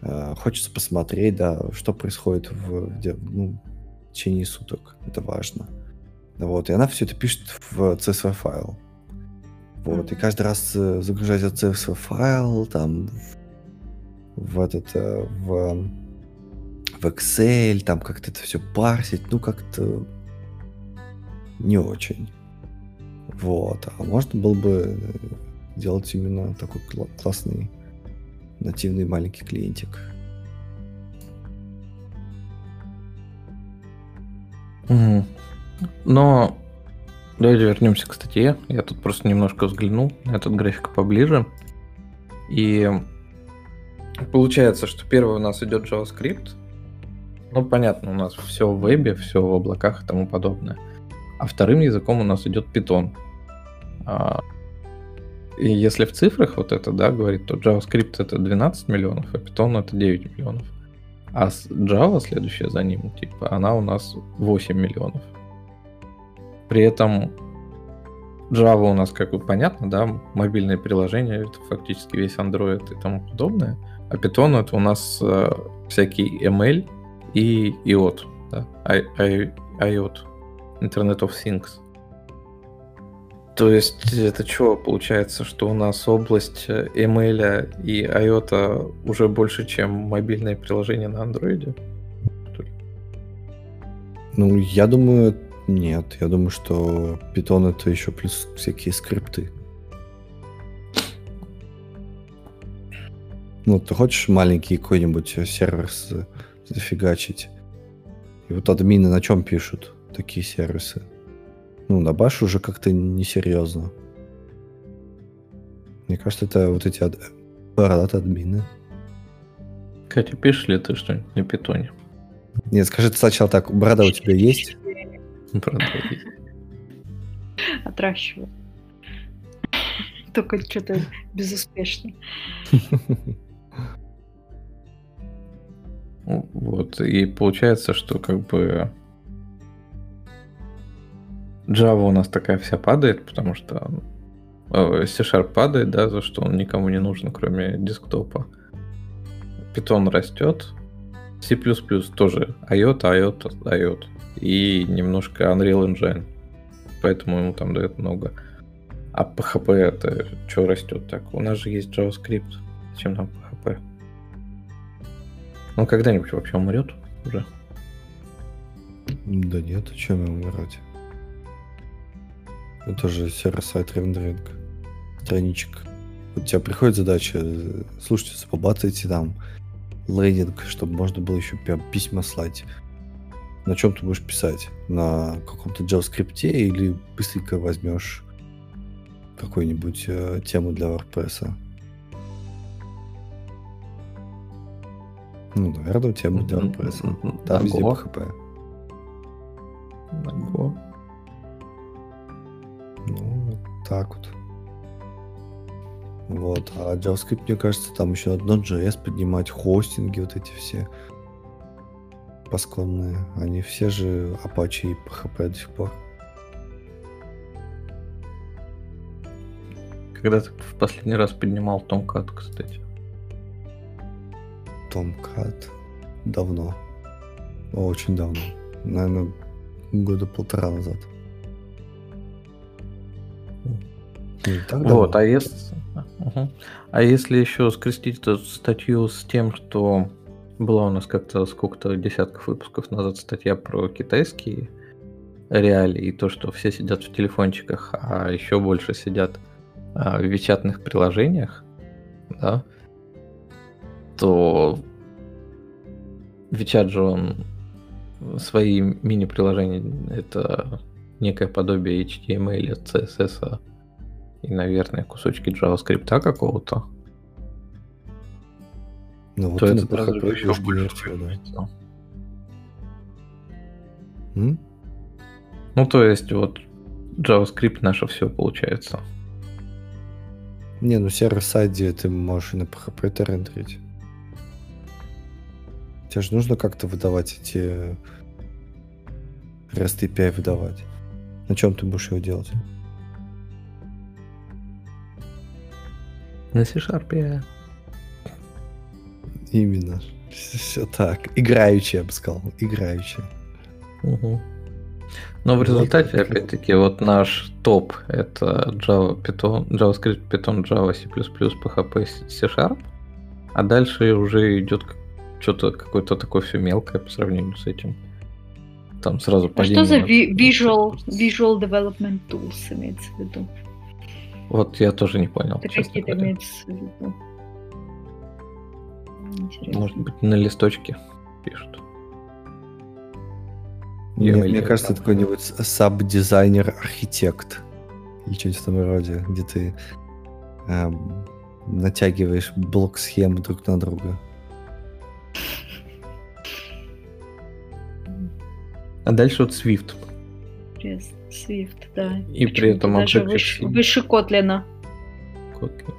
A: э, хочется посмотреть, да, что происходит в, ну, в течение суток. Это важно. Вот, и она все это пишет в CSV файл. Вот, и каждый раз э, загружать этот CSV файл там в, в этот, э, в в Excel, там как-то это все парсить, ну как-то не очень. Вот. А можно было бы делать именно такой классный нативный маленький клиентик.
B: Мгм. Но давайте вернемся к статье. Я тут просто немножко взглянул на этот график поближе. И получается, что первый у нас идет JavaScript. Ну, понятно, у нас все в вебе, все в облаках и тому подобное. А вторым языком у нас идет Python. А, И если в цифрах вот это, да, говорит, то JavaScript это 12 миллионов, а Python это 9 миллионов. А Java, следующая за ним, типа, она у нас 8 миллионов. При этом Java у нас, как бы понятно, да, мобильное приложение, это фактически весь Android и тому подобное. А Python это у нас э, всякий ML и IOT, да, IOT, Internet of Things. То есть это что, получается, что у нас область э, ML и IOT уже больше, чем мобильное приложение на андроиде?
A: Ну, я думаю, нет. Я думаю, что Python это еще плюс всякие скрипты. Ну, ты хочешь маленький какой-нибудь э, сервер зафигачить? И вот админы на чем пишут такие сервисы? Ну, на баш уже как-то несерьезно. Мне кажется, это вот эти ад... бородатые админы.
B: Катя, пишешь ли ты что-нибудь на питоне?
A: Нет, скажи ты сначала так, борода у тебя есть?
B: Правда, есть.
C: Отращиваю. Только что-то безуспешно.
B: Ну, Вот, и получается, что как бы Java у нас такая вся падает, потому что э, C-Sharp падает, да, за что он никому не нужен, кроме десктопа. Python растет, C++ тоже IOT, IOT, IOT. И немножко Unreal Engine. Поэтому ему там дает много. А PHP это что растет так? У нас же есть JavaScript. Зачем нам PHP? Он когда-нибудь вообще умрет уже?
A: Да нет, чем умирать? Это же сервер-сайт рендеринг страничек. У тебя приходит задача, слушайте, побацайте там лендинг, чтобы можно было еще прям письма слать. На чем ты будешь писать? На каком-то JavaScript или быстренько возьмешь какую-нибудь э, тему для WordPress? Ну, наверное, тему для WordPress.
B: мгм.
A: Там везде. PHP.
B: Ого.
A: Так вот. Вот, а JavaScript, мне кажется, там еще надо Node.js поднимать, хостинги вот эти все пасконные. Они все же Apache и PHP до сих пор.
B: Когда ты в последний раз поднимал Tomcat, кстати?
A: Tomcat. Давно. Очень давно. Наверное, года полтора назад.
B: Вот,
A: давно.
B: а если... Мгм. А если еще скрестить эту статью с тем, что была у нас как-то сколько-то десятков выпусков назад статья про китайские реалии и то, что все сидят в телефончиках, а еще больше сидят а, в вичатных приложениях, да, то Вичат же он свои мини-приложения это некое подобие HTML, CSS и, наверное, кусочки JavaScript какого-то,
A: Ну вот
B: то это сразу же еще больше
A: да. М?
B: Ну, то есть, вот JavaScript наше все получается.
A: Не, ну сервер-сайде ты можешь и на PHP это рендерить. Тебе же нужно как-то выдавать эти REST API выдавать. На чем ты будешь его делать?
B: На C-Sharp
A: Именно. Все так. Играючи, я бы сказал. Играючи.
B: Угу. Но в
A: Вот
B: результате, опять-таки, вот наш топ это Java, Python, JavaScript, Python, Java, C++, PHP, C-Sharp. А дальше уже идет что-то какое-то такое все мелкое по сравнению с этим. Там сразу
C: А что за
B: падение.
C: ви- visual, visual Development Tools имеется в виду?
B: Вот я тоже не понял.
C: Это какие-то
B: говоря.
C: имеется в виду? Интересно.
B: Может быть, на листочке пишут.
A: Не, Мне, мне кажется, это какой-нибудь саб-дизайнер-архитект. Или что-нибудь в том роде, где ты эм, натягиваешь блок-схемы друг на друга.
B: А дальше вот Swift.
C: Swift, да.
B: И при этом
C: даже выше, выше Котлина.
B: Kotlin.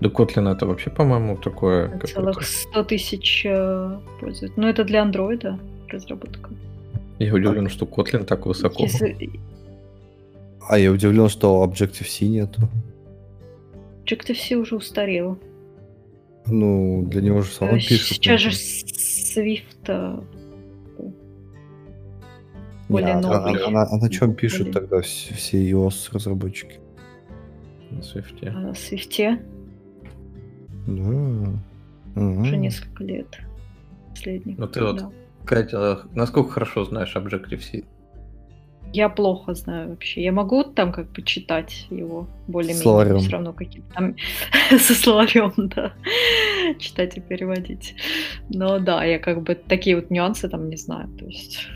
B: Да Kotlin это вообще, по-моему, такое...
C: Целых 100 тысяч э, пользуют. Ну, это для андроида разработка.
B: Я удивлен, что Kotlin так высоко. Если...
A: А я удивлен, что Objective-C нету.
C: Objective-C уже устарел.
A: Ну, для него же самого пишут.
C: Сейчас же Swift э,
A: более не, новый. А, а, а, на чем пишут более... тогда все, iOS разработчики?
B: На Swift.
C: А, на Swift.
A: Да.
C: Уже несколько лет. Последних.
B: Ну ты да. вот, Катя, насколько хорошо знаешь Objective-C?
C: Я плохо знаю вообще. Я могу там как бы читать его более-менее. Все равно какие-то там со словарем, да. читать и переводить. Но да, я как бы такие вот нюансы там не знаю. То есть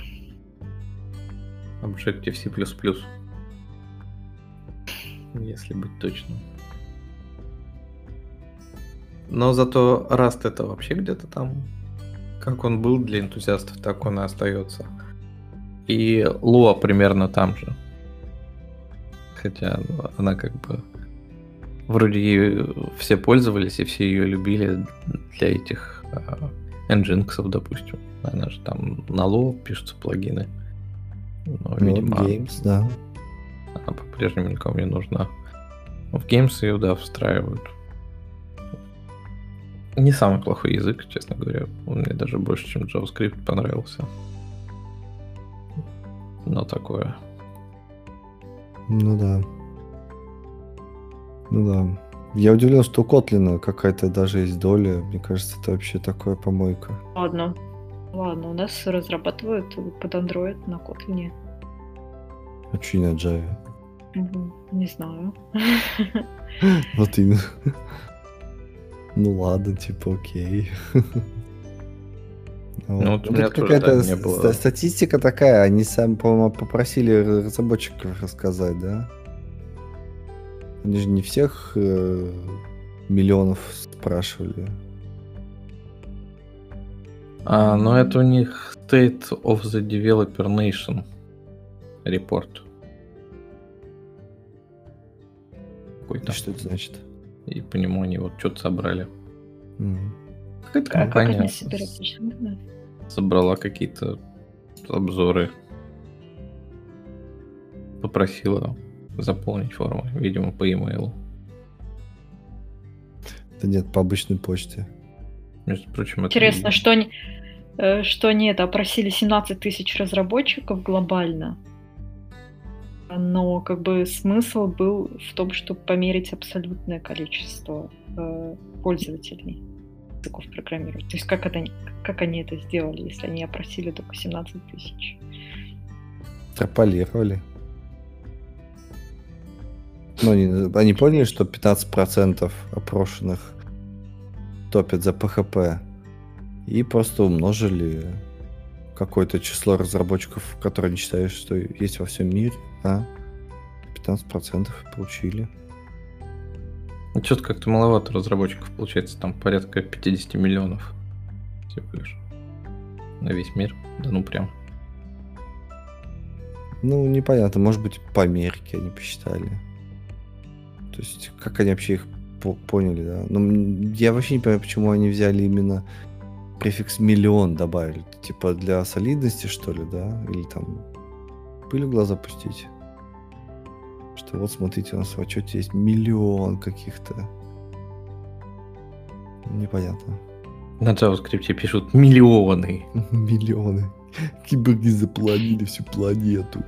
B: Objective-C++. Если быть точным. Но зато Rust это вообще где-то там. Как он был для энтузиастов, так он и остается. И Lua примерно там же. Хотя она как бы вроде ее все пользовались и все ее любили для этих э, Nginx, допустим. Она же там на Lua пишутся плагины.
A: Но, ну, видимо, Games, да.
B: Она по-прежнему никому не нужна. В Games ее, да, встраивают. Не самый плохой язык, честно говоря. Он мне даже больше, чем JavaScript понравился. Но такое.
A: Ну да. Ну да. Я удивлен, что у Котлина какая-то даже есть доля. Мне кажется, это вообще такое помойка.
C: Ладно. Ладно, у нас разрабатывают под Android на Kotlin.
A: А что не на Java?
C: Не знаю.
A: Вот именно. Ну ладно, типа окей.
B: Ну, вот у меня какая-то не было.
A: статистика такая, они сами, по-моему, попросили разработчиков рассказать, да? Они же не всех э, миллионов спрашивали.
B: А, ну это у них State of the Developer Nation репорт.
A: Какой-то. Что это значит?
B: И по нему они вот что-то собрали.
A: Mm.
B: Какая-то а компания собрала какие-то обзоры. Попросила заполнить форму, видимо, по e-mail.
A: Да нет, по обычной почте.
B: Между прочим,
C: Интересно, это... что они, э, что они это опросили 17 тысяч разработчиков глобально, но как бы смысл был в том, чтобы померить абсолютное количество э, пользователей языков программирования. То есть как, это, как они это сделали, если они опросили только 17 тысяч?
A: Трополировали. Ну, они, они поняли, что 15% опрошенных топят за PHP. И просто умножили какое-то число разработчиков, которые не считают, что есть во всем мире, а 15% получили.
B: Ну, что-то как-то маловато разработчиков получается, там порядка 50 миллионов всего лишь на весь мир. Да ну прям.
A: Ну, непонятно, может быть, по Америке они посчитали. То есть, как они вообще их поняли, да? Ну, я вообще не понимаю, почему они взяли именно префикс миллион добавили. Типа для солидности, что ли, да? Или там пыль в глаза пустить? Что вот смотрите, у нас в отчете есть миллион каких-то. Непонятно.
B: На JavaScript пишут миллионы.
A: Миллионы. Киборги запланили всю планету.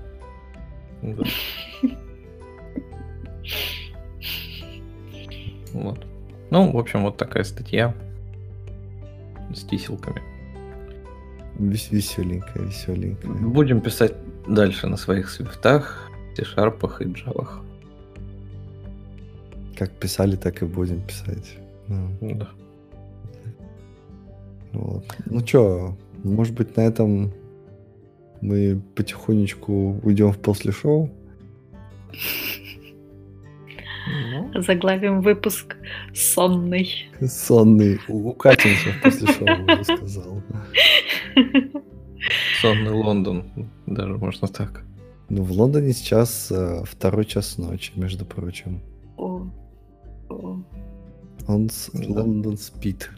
B: Вот. Ну, в общем, вот такая статья с тиселками.
A: Вес веселенькая, веселенькая.
B: Будем писать дальше на своих свифтах, C-шарпах и джавах.
A: Как писали, так и будем писать.
B: Ну. Да.
A: Вот. Ну чё, может быть, на этом Мы потихонечку уйдем в после шоу.
C: Заглавим выпуск «Сонный».
A: Сонный. Укатимся после шоу, уже сказал.
B: Сонный Лондон, даже можно так.
A: Ну, в Лондоне сейчас э, второй час ночи, между прочим.
C: О. О.
A: Он с... Лондон спит.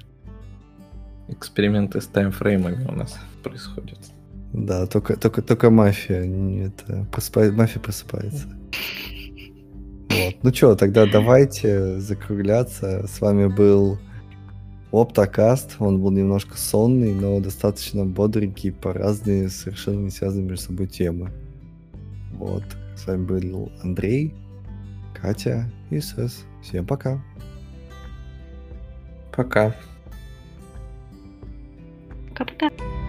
B: Эксперименты с таймфреймами у нас происходят.
A: Да, только, только, только мафия. не Это, просыпает, мафия просыпается. Вот. Ну что, тогда давайте закругляться. С вами был Оптокаст. Он был немножко сонный, но достаточно бодренький по разные, совершенно не связанные между собой темы. Вот. С вами был Андрей, Катя и Сэс. Всем пока.
B: Пока.
C: Пока-пока.